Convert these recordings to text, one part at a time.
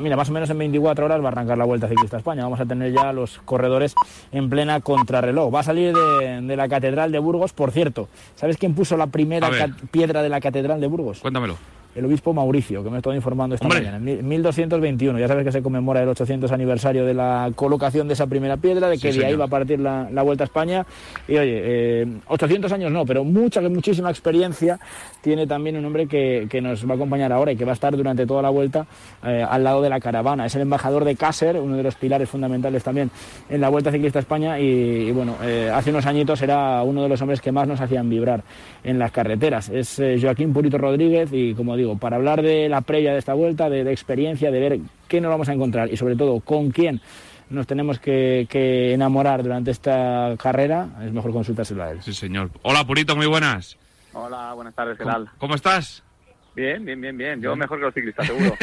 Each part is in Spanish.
Mira, más o menos en 24 horas va a arrancar la Vuelta Ciclista a España. Vamos a tener ya los corredores en plena contrarreloj. Va a salir de, de la Catedral de Burgos. Por cierto, ¿sabes quién puso la primera piedra de la Catedral de Burgos? Cuéntamelo. El obispo Mauricio, que me estoy informando esta Hombre. mañana. En mil- 1221, ya sabes que se conmemora el 800 aniversario de la colocación de esa primera piedra, de que Sí, de ahí va a partir la, la Vuelta a España. Y oye, eh, 800 años no, pero mucha, muchísima experiencia tiene también un hombre que, que nos va a acompañar ahora y que va a estar durante toda la Vuelta eh, al lado de la caravana. Es el embajador de Cácer, uno de los pilares fundamentales también en la Vuelta Ciclista a España y, y bueno, eh, hace unos añitos era uno de los hombres que más nos hacían vibrar en las carreteras. Es eh, Joaquín Purito Rodríguez y como digo, para hablar de la previa de esta vuelta, de, de experiencia, de ver qué nos vamos a encontrar y sobre todo con quién nos tenemos que, que enamorar durante esta carrera, es mejor consultárselo a él. Sí, señor. Hola, Purito, muy buenas. Hola, buenas tardes, ¿qué ¿Cómo, tal? cómo estás? Bien, bien, bien, bien. Yo mejor que los ciclistas, seguro.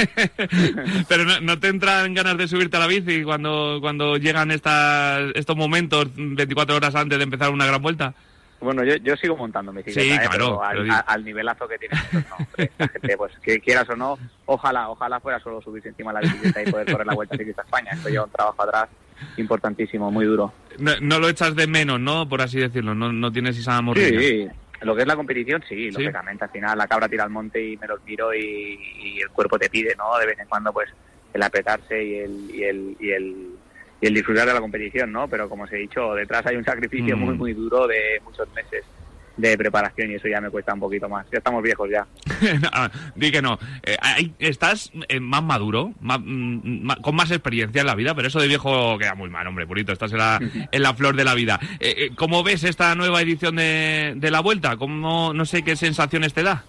Pero no, ¿no te entran ganas de subirte a la bici cuando, cuando llegan estas, estos momentos 24 horas antes de empezar una gran vuelta? Bueno, yo, yo sigo montando mi bicicleta, Sí, ¿eh? claro, al, pero al nivelazo que tiene no, hombre, la gente, pues que quieras o no, ojalá, ojalá fuera solo subirse encima de la bicicleta y poder correr la Vuelta Ciclista a España. Esto lleva un trabajo atrás importantísimo, muy duro. No, no lo echas de menos, ¿no? Por así decirlo. No, no tienes esa morrilla. Sí, lo que es la competición, sí, lógicamente. Al final la cabra tira al monte y me los miro y, y el cuerpo te pide, ¿no? De vez en cuando, pues, el apretarse y el, y el, y el, y el disfrutar de la competición, ¿no? Pero como os he dicho, detrás hay un sacrificio Mm. muy, muy duro de muchos meses de preparación y eso ya me cuesta un poquito más. Ya estamos viejos ya. Ah, Di que no. Eh, ahí estás eh, más maduro, más- mm, ma- con más experiencia en la vida, pero eso de viejo queda muy mal, hombre, Purito. Estás en la, en la flor de la vida. Eh, eh, ¿Cómo ves esta nueva edición de, de la vuelta? ¿Cómo, no sé qué sensaciones te da?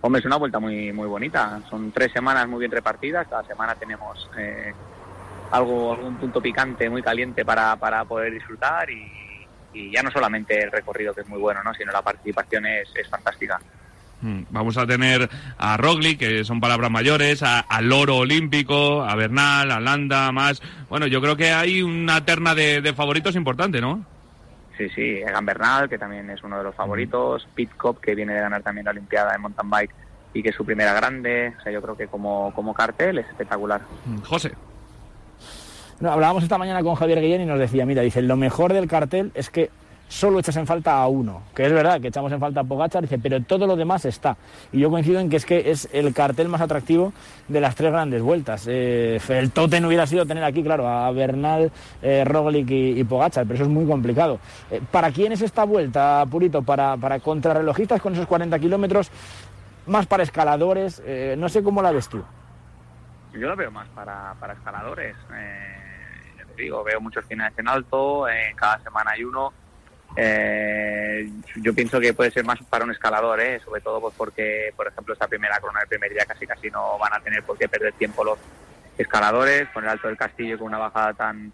Hombre, es una vuelta muy muy bonita. Son tres semanas muy bien repartidas. Cada semana tenemos eh, algo algún punto picante muy caliente para, para poder disfrutar y, y ya no solamente el recorrido que es muy bueno, ¿no? sino la participación es, es fantástica. Mm, Vamos a tener a Roglic, que son palabras mayores, a- al Loro Olímpico, a Bernal, a Landa, más. Bueno, yo creo que hay una terna de, de favoritos importante, ¿no? Sí, sí, Egan Bernal, que también es uno de los favoritos, Pitcock, que viene de ganar también la Olimpiada de mountain bike y que es su primera grande. O sea, yo creo que como, como cartel es espectacular. Mm, José. No, hablábamos esta mañana con Javier Guillén y nos decía, mira, dice, lo mejor del cartel es que solo echas en falta a uno, que es verdad que echamos en falta a Pogachar, dice, pero todo lo demás está. Y yo coincido en que es que es el cartel más atractivo de las tres grandes vueltas. Eh, el totem hubiera sido tener aquí, claro, a Bernal, eh, Roglic y, y Pogachar, pero eso es muy complicado. Eh, ¿Para quién es esta vuelta, Purito? ¿Para, para contrarrelojistas con esos 40 kilómetros? ¿Más para escaladores? No sé cómo la ves tú. Yo lo veo más para, para escaladores. Digo, veo muchos finales en alto, eh, cada semana hay uno. Eh, yo pienso que puede ser más para un escalador, eh, sobre todo pues porque, por ejemplo, esta primera corona del primer día casi casi no van a tener por qué perder tiempo los escaladores, con el Alto del Castillo con una bajada tan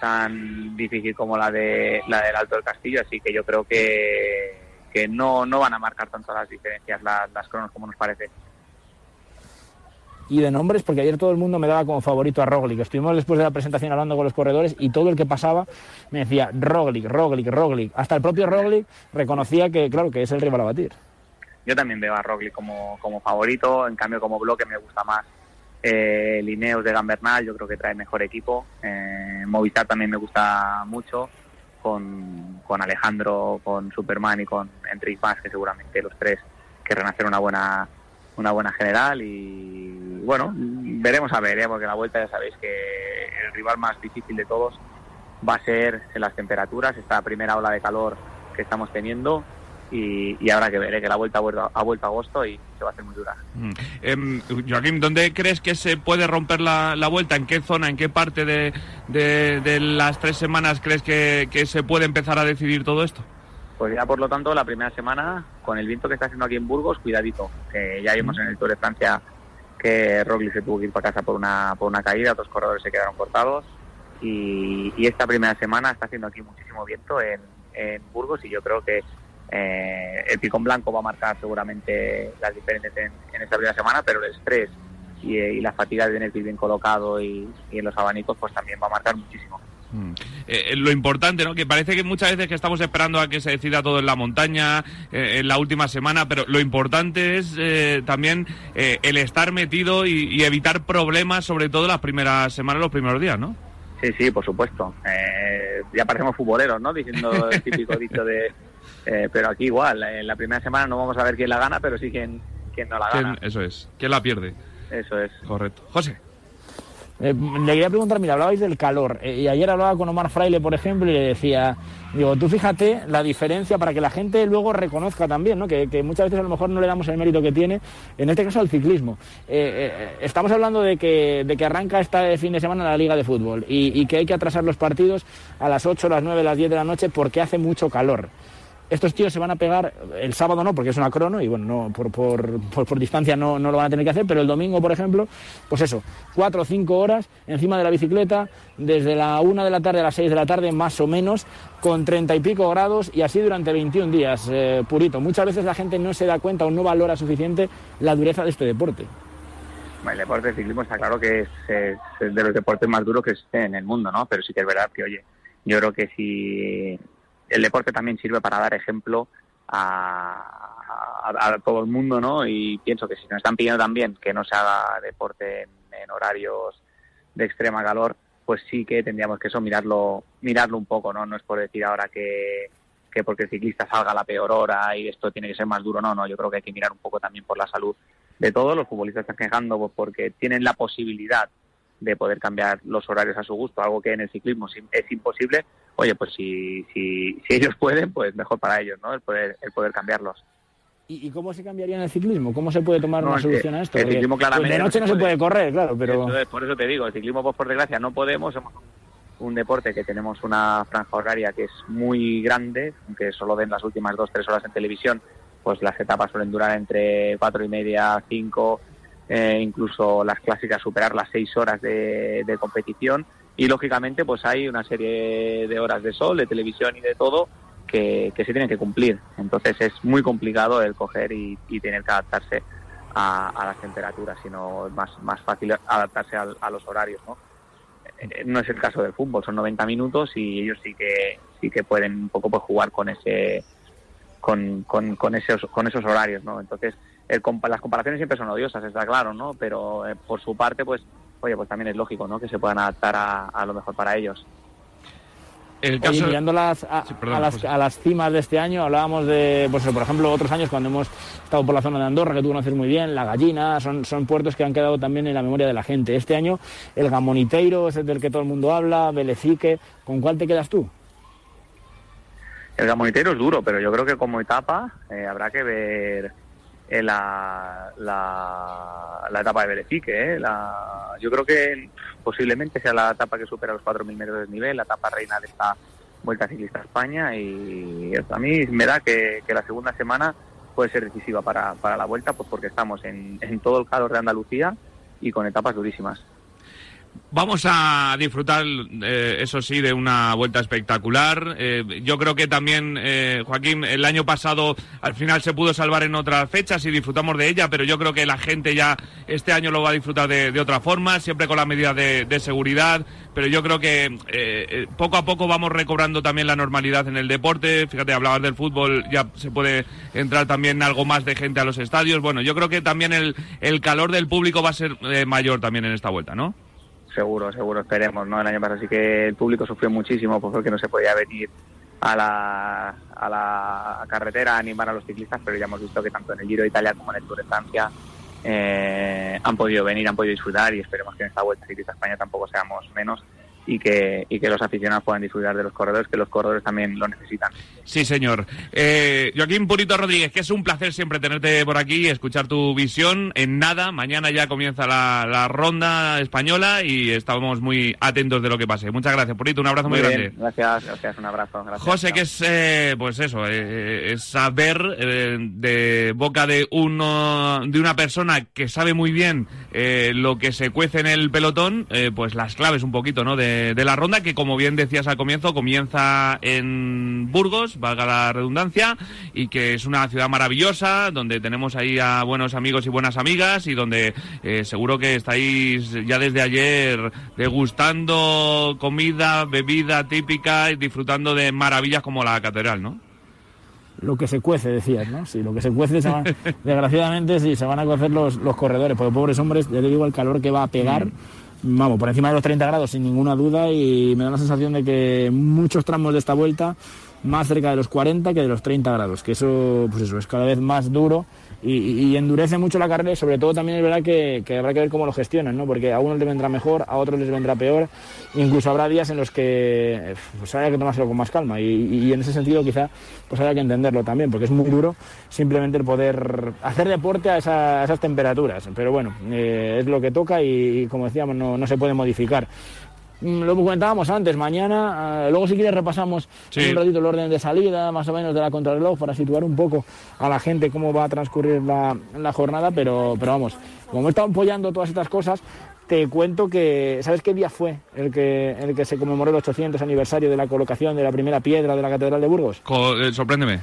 tan difícil como la de la del Alto del Castillo, así que yo creo que, que no, no van a marcar tanto las diferencias las, las cronos como nos parece. Y de nombres, porque ayer todo el mundo me daba como favorito a Roglic. Estuvimos después de la presentación hablando con los corredores y todo el que pasaba me decía Roglic, Roglic, Roglic. Hasta el propio Roglic reconocía que, claro, que es el rival a batir. Yo también veo a Roglic como, como favorito, en cambio como bloque me gusta más eh, Lineos de Gambernal, yo creo que trae mejor equipo. Eh, Movistar también me gusta mucho, con, con Alejandro, con Superman y con Enric Mas, que seguramente los tres querrán hacer una buena una buena general y bueno, veremos a ver, ¿eh? porque la vuelta ya sabéis que el rival más difícil de todos va a ser en las temperaturas, esta primera ola de calor que estamos teniendo y, y habrá que ver, ¿eh? que la vuelta ha vuelto, a agosto y se va a hacer muy dura. Mm. Em, Joaquín, ¿dónde crees que se puede romper la, la vuelta? ¿En qué zona, en qué parte de, de- de las tres semanas crees que, que se puede empezar a decidir todo esto? Pues ya por lo tanto la primera semana con el viento que está haciendo aquí en Burgos, cuidadito, que ya vimos en el Tour de Francia que Roglic se tuvo que ir para casa por una, por una caída, otros corredores se quedaron cortados y, y esta primera semana está haciendo aquí muchísimo viento en, Burgos y yo creo que eh, el picón blanco va a marcar seguramente las diferencias en, esta primera semana, pero el estrés y, y la fatiga de tener que ir bien colocado y, y en los abanicos pues también va a marcar muchísimo. Mm. Eh, lo importante, ¿no? Que parece que muchas veces que estamos esperando a que se decida todo en la montaña, eh, en la última semana, pero lo importante es eh, también el estar metido y, evitar problemas, sobre todo las primeras semanas, los primeros días, ¿no? Sí, sí, por supuesto. ya parecemos futboleros, ¿no? Diciendo el típico dicho de... pero aquí igual, en la primera semana no vamos a ver quién la gana, pero sí quién, quién no la gana. eso es, quién la pierde. Eso es. Correcto. José. Eh, le quería preguntar, mira, hablabais del calor. Eh, y ayer hablaba con Omar Fraile, por ejemplo, y le decía, digo, tú fíjate la diferencia para que la gente luego reconozca también, ¿no? Que, muchas veces a lo mejor no le damos el mérito que tiene, en este caso al ciclismo. Eh, estamos hablando de que, de que arranca este fin de semana la Liga de Fútbol y, y que hay que atrasar los partidos a las 8, las 9, las 10 de la noche porque hace mucho calor estos tíos se van a pegar, el sábado no, porque es una crono y bueno, no, por, por, por, distancia no, no, lo van a tener que hacer, pero el domingo, por ejemplo, pues eso, cuatro o cinco horas encima de la bicicleta, desde la una de la tarde a las seis de la tarde, más o menos, con treinta y pico grados y así durante 21 días, eh, purito. Muchas veces la gente no se da cuenta o no valora suficiente la dureza de este deporte. El deporte de ciclismo está claro que es, de los deportes más duros que existen en el mundo, ¿no? Pero sí que es verdad que, oye, yo creo que si el deporte también sirve para dar ejemplo a, todo el mundo, ¿no? Y pienso que si nos están pidiendo también que no se haga deporte en, horarios de extrema calor, pues sí que tendríamos que eso mirarlo, mirarlo un poco, ¿no? No es por decir ahora que, que porque el ciclista salga a la peor hora y esto tiene que ser más duro, no, no, yo creo que hay que mirar un poco también por la salud de todos. Los futbolistas están quejando pues, porque tienen la posibilidad de poder cambiar los horarios a su gusto, algo que en el ciclismo es imposible, oye, pues si, si, si ellos pueden, pues mejor para ellos, ¿no? El poder, el poder cambiarlos. ¿Y, cómo se cambiaría en el ciclismo? ¿Cómo se puede tomar una solución a esto? El ciclismo claramente de noche no se, puede. correr, claro, pero... por eso te digo, el ciclismo, pues, por desgracia, no podemos. Somos un deporte que tenemos una franja horaria que es muy grande, aunque solo den las últimas dos, tres horas en televisión, pues las etapas suelen durar entre cuatro y media, cinco, eh, incluso las clásicas superar las seis horas de, competición y lógicamente pues hay una serie de horas de sol, de televisión y de todo que, se tienen que cumplir. Entonces es muy complicado el coger y, tener que adaptarse a, las temperaturas, sino más, más fácil adaptarse a, los horarios. ¿no? Eh, no es el caso del fútbol, son 90 minutos y ellos sí que sí que pueden un poco pues, jugar con ese con, con esos con esos horarios, ¿no? Entonces las comparaciones siempre son odiosas, está claro, ¿no? Pero eh, por su parte, pues, oye, pues también es lógico, ¿no? Que se puedan adaptar a, lo mejor para ellos. El caso... mirando las, a, las, a, las, cimas de este año, hablábamos de, pues, por ejemplo, otros años cuando hemos estado por la zona de Andorra, que tú conoces muy bien, La Gallina, son, son puertos que han quedado también en la memoria de la gente. Este año, el Gamoniteiro, ese del que todo el mundo habla, Belecique, ¿con cuál te quedas tú? El Gamoniteiro es duro, pero yo creo que como etapa eh, habrá que ver la, la, etapa de Berezique. ¿eh? La, yo creo que posiblemente sea la etapa que supera los 4.000 metros de nivel, la etapa reina de esta Vuelta Ciclista a España y a mí me da que, la segunda semana puede ser decisiva para, para la Vuelta pues porque estamos en, en todo el calor de Andalucía y con etapas durísimas. Vamos a disfrutar, eh, eso sí, de una vuelta espectacular. Eh, yo creo que también, eh, Joaquín, el año pasado al final se pudo salvar en otras fechas y disfrutamos de ella, pero yo creo que la gente ya este año lo va a disfrutar de, otra forma, siempre con las medidas de, seguridad. Pero yo creo que poco a poco vamos recobrando también la normalidad en el deporte. Fíjate, hablabas del fútbol, ya se puede entrar también algo más de gente a los estadios. Bueno, yo creo que también el, el calor del público va a ser mayor también en esta vuelta, ¿no? Seguro, seguro, esperemos, ¿no? El año pasado sí que el público sufrió muchísimo porque no se podía venir a la, a la carretera a animar a los ciclistas, pero ya hemos visto que tanto en el Giro de Italia como en el Tour de Francia eh, han podido venir, han podido disfrutar y esperemos que en esta Vuelta Ciclista España tampoco seamos menos y que, y que los aficionados puedan disfrutar de los corredores, que los corredores también lo necesitan. Sí, señor. Eh, Joaquín Purito Rodríguez, que es un placer siempre tenerte por aquí y escuchar tu visión. En nada, mañana ya comienza la, ronda española y estamos muy atentos de lo que pase. Muchas gracias, Purito, un abrazo muy, grande. Gracias, gracias, un abrazo. José, que es, eh, pues eso, eh, es saber de boca de, uno, de una persona que sabe muy bien lo que se cuece en el pelotón, pues las claves un poquito, ¿no?, de de, de la ronda, que como bien decías al comienzo, comienza en Burgos, valga la redundancia, y que es una ciudad maravillosa, donde tenemos ahí a buenos amigos y buenas amigas, y donde eh, seguro que estáis ya desde ayer degustando comida, bebida típica y disfrutando de maravillas como la catedral, ¿no? lo que se cuece, decías, ¿no? Sí, lo que se cuece, se van- desgraciadamente, sí, se van a cocer los, los corredores, porque pobres hombres, ya te digo, el calor que va a pegar, vamos, por encima de los 30 grados, sin ninguna duda, y me da la sensación de que muchos tramos de esta vuelta, más cerca de los 40 que de los 30 grados, que eso, pues eso, es cada vez más duro y, endurece mucho la carrera sobre todo también es verdad que, habrá que ver cómo lo gestionan, ¿no? Porque a unos les vendrá mejor, a otros les vendrá peor, incluso habrá días en los que eh, pues haya que tomárselo con más calma y, en ese sentido quizá pues haya que entenderlo también, porque es muy duro simplemente el poder hacer deporte a esas temperaturas, pero bueno, eh, es lo que toca y, y como decíamos no, no se puede modificar. Mm, Lo comentábamos antes, mañana, eh, luego si quieres repasamos Sí. un ratito el orden de salida, más o menos de la contrarreloj, para situar un poco a la gente cómo va a transcurrir la, la jornada, pero, pero vamos, como he estado apoyando todas estas cosas, te cuento que, ¿sabes qué día fue el que, el que se conmemoró el 800 aniversario de la colocación de la primera piedra de la Catedral de Burgos? Co- eh, sorpréndeme.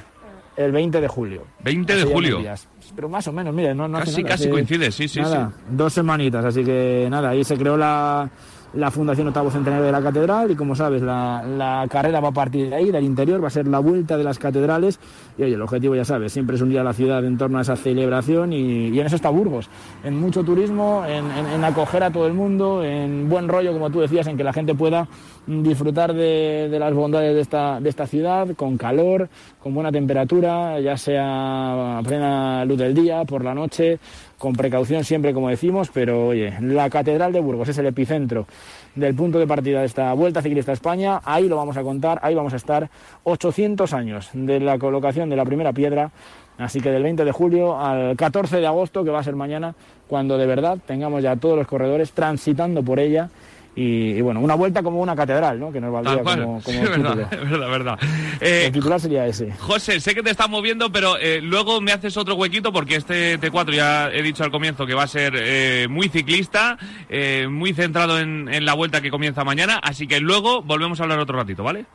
El 20 de julio. 20 de julio. días. Pero más o menos, mire, no, no Casi, nada, casi coincide, sí, sí, nada, sí. Dos semanitas, así que nada, ahí se creó la, la Fundación Octavo Centenario de la Catedral y como sabes, la, la carrera va a partir de ahí, del interior, va a ser la vuelta de las catedrales. Y oye, el objetivo ya sabes, siempre es unir a la ciudad en torno a esa celebración y, en eso está Burgos, en mucho turismo, en, acoger a todo el mundo, en buen rollo, como tú decías, en que la gente pueda disfrutar de, de las bondades de esta, de esta ciudad, con calor, con buena temperatura, ya sea a plena luz del día, por la noche, con precaución siempre, como decimos, pero oye, la Catedral de Burgos es el epicentro del punto de partida de esta Vuelta Ciclista a España, ahí lo vamos a contar, ahí vamos a estar 800 años de la colocación de la primera piedra, así que del 20 de julio al 14 de agosto, que va a ser mañana, cuando de verdad tengamos ya todos los corredores transitando por ella. Y, y bueno, una vuelta como una catedral, ¿no? Que nos valdría cual. como, Sí, como es verdad, es verdad. Eh, El titular sería ese. José, sé que te estás moviendo, pero eh, luego me haces otro huequito porque este T4 ya he dicho al comienzo que va a ser eh, muy ciclista, eh, muy centrado en, en la vuelta que comienza mañana, así que luego volvemos a hablar otro ratito, ¿vale?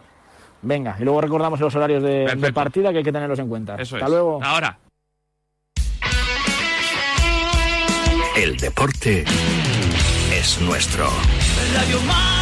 Venga, y luego recordamos los horarios de, partida que hay que tenerlos en cuenta. Eso Hasta es. luego. Ahora. El deporte es nuestro. Radio Marca.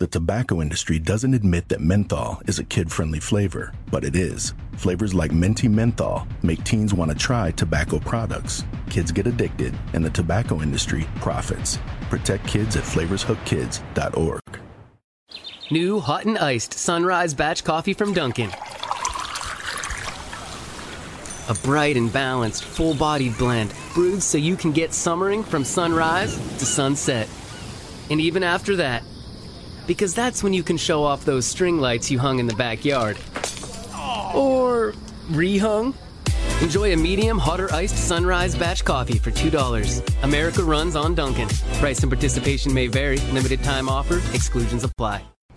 The tobacco industry doesn't admit that menthol is a kid friendly flavor, but it is. Flavors like Minty Menthol make teens want to try tobacco products. Kids get addicted, and the tobacco industry profits. Protect kids at flavorshookkids.org. New hot and iced sunrise batch coffee from Dunkin'. A bright and balanced, full bodied blend brewed so you can get summering from sunrise to sunset. And even after that, because that's when you can show off those string lights you hung in the backyard. Or rehung. Enjoy a medium, hotter iced sunrise batch coffee for $2. America runs on Dunkin'. Price and participation may vary. Limited time offer. Exclusions apply.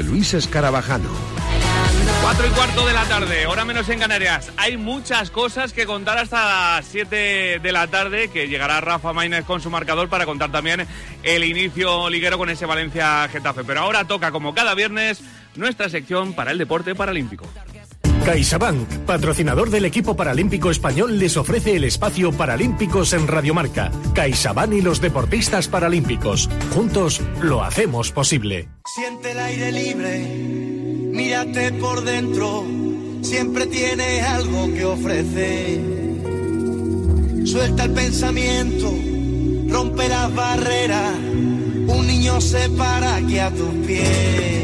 Luis Escarabajano. Cuatro y cuarto de la tarde, hora menos en Canarias. Hay muchas cosas que contar hasta las 7 de la tarde, que llegará Rafa Maínez con su marcador para contar también el inicio liguero con ese Valencia-Getafe. Pero ahora toca, como cada viernes, nuestra sección para el deporte paralímpico. CaixaBank, patrocinador del equipo paralímpico español, les ofrece el espacio Paralímpicos en Radiomarca. CaixaBank y los deportistas paralímpicos. Juntos lo hacemos posible. Siente el aire libre, mírate por dentro, siempre tienes algo que ofrecer. Suelta el pensamiento, rompe las barreras, un niño se para aquí a tus pies.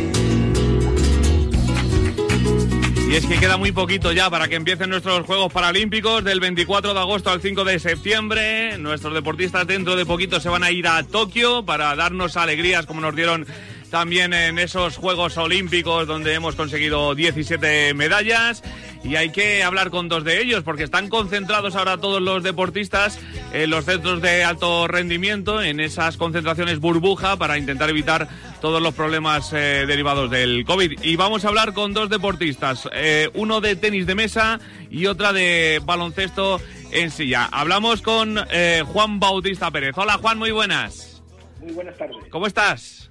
Y es que queda muy poquito ya para que empiecen nuestros Juegos Paralímpicos del 24 de agosto al 5 de septiembre. Nuestros deportistas dentro de poquito se van a ir a Tokio para darnos alegrías como nos dieron también en esos Juegos Olímpicos donde hemos conseguido 17 medallas. Y hay que hablar con dos de ellos porque están concentrados ahora todos los deportistas en los centros de alto rendimiento, en esas concentraciones burbuja para intentar evitar todos los problemas eh, derivados del COVID. Y vamos a hablar con dos deportistas, eh, uno de tenis de mesa y otra de baloncesto en silla. Hablamos con eh, Juan Bautista Pérez. Hola Juan, muy buenas. Muy buenas tardes. ¿Cómo estás?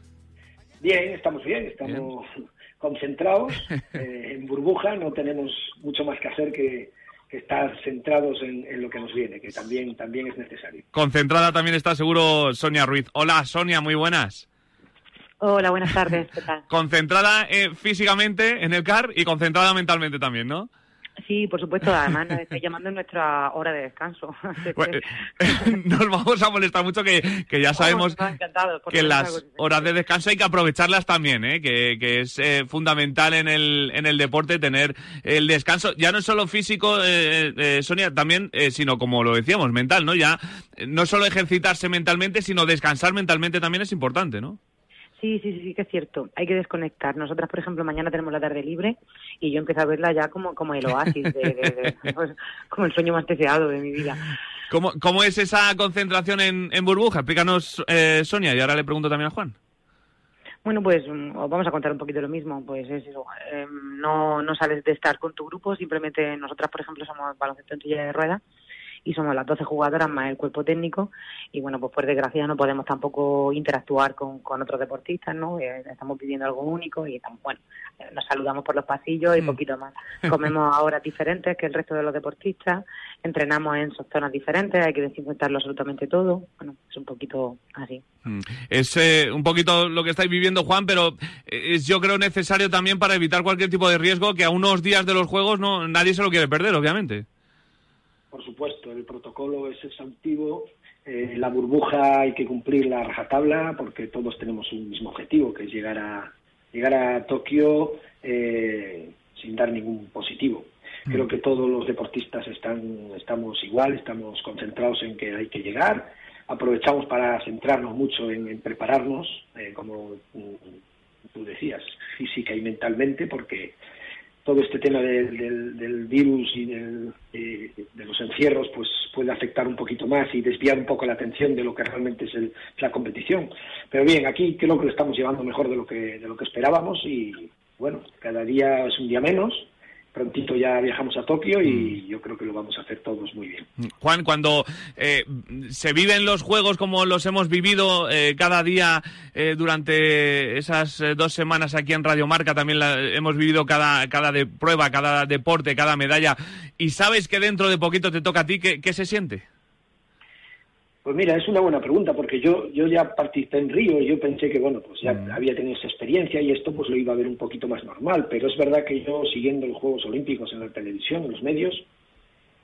Bien, estamos bien, estamos concentrados eh, en burbuja, no tenemos mucho más que hacer que, que estar centrados en, en lo que nos viene, que también, también es necesario. Concentrada también está seguro Sonia Ruiz. Hola Sonia, muy buenas. Hola, buenas tardes. ¿Qué tal? Concentrada eh, físicamente en el CAR y concentrada mentalmente también, ¿no? Sí, por supuesto. Además, nos estoy llamando en nuestra hora de descanso. Que- Bueno, Nos vamos a molestar mucho que, que ya sabemos que las horas de descanso hay que aprovecharlas también, ¿eh? que, que es eh, fundamental en el, en el deporte tener el descanso, ya no solo físico, eh, eh, Sonia, también, eh, sino como lo decíamos, mental, ¿no? Ya eh, no solo ejercitarse mentalmente, sino descansar mentalmente también es importante, ¿no? Sí, sí, sí, sí, que es cierto. Hay que desconectar. Nosotras, por ejemplo, mañana tenemos la tarde libre y yo empiezo a verla ya como, como el oasis, de, de- de- pues, como el sueño más deseado de mi vida. ¿Cómo, cómo es esa concentración en, en burbuja? Explícanos, eh, Sonia, y ahora le pregunto también a Juan. Bueno, pues mm, os vamos a contar un poquito lo mismo. Pues es eso. eh, no, no sales de estar con tu grupo, simplemente nosotras, por ejemplo, somos baloncesto en silla de ruedas y somos las 12 jugadoras más el cuerpo técnico y bueno, pues por desgracia no podemos tampoco interactuar con, con otros deportistas, ¿no? Eh, estamos viviendo algo único y estamos, bueno, eh, nos saludamos por los pasillos y poquito más. Comemos a horas diferentes que el resto de los deportistas, entrenamos en zonas diferentes, hay que desinfectarlo absolutamente todo. Bueno, es un poquito así. Mm. Es eh, un poquito lo que estáis viviendo, Juan, pero eh, es yo creo necesario también para evitar cualquier tipo de riesgo que a unos días de los juegos no nadie se lo quiere perder, obviamente. Por supuesto, el protocolo es exhaustivo, eh, la burbuja hay que cumplir la rajatabla porque todos tenemos un mismo objetivo, que es llegar a, llegar a Tokio eh, sin dar ningún positivo. Creo que todos los deportistas están, estamos igual, estamos concentrados en que hay que llegar. Aprovechamos para centrarnos mucho en, en prepararnos, eh, como mm, tú decías, física y mentalmente, porque todo este tema del, del- virus y del- de los encierros pues puede afectar un poquito más y desviar un poco la atención de lo que realmente es el- la competición. Pero bien, aquí creo que lo estamos llevando mejor de lo que, de lo que esperábamos y bueno, cada día es un día menos. Prontito ya viajamos a Tokio y yo creo que lo vamos a hacer todos muy bien. Juan, cuando eh, se viven los juegos como los hemos vivido eh, cada día eh, durante esas eh, dos semanas aquí en Radio Marca, también la- hemos vivido cada, cada de prueba, cada deporte, cada medalla, y sabes que dentro de poquito te toca a ti, ¿qué, qué se siente? Pues mira, es una buena pregunta, porque yo, yo ya participé en Río y yo pensé que, bueno, pues ya había tenido esa experiencia y esto pues lo iba a ver un poquito más normal, pero es verdad que yo siguiendo los Juegos Olímpicos en la televisión, en los medios,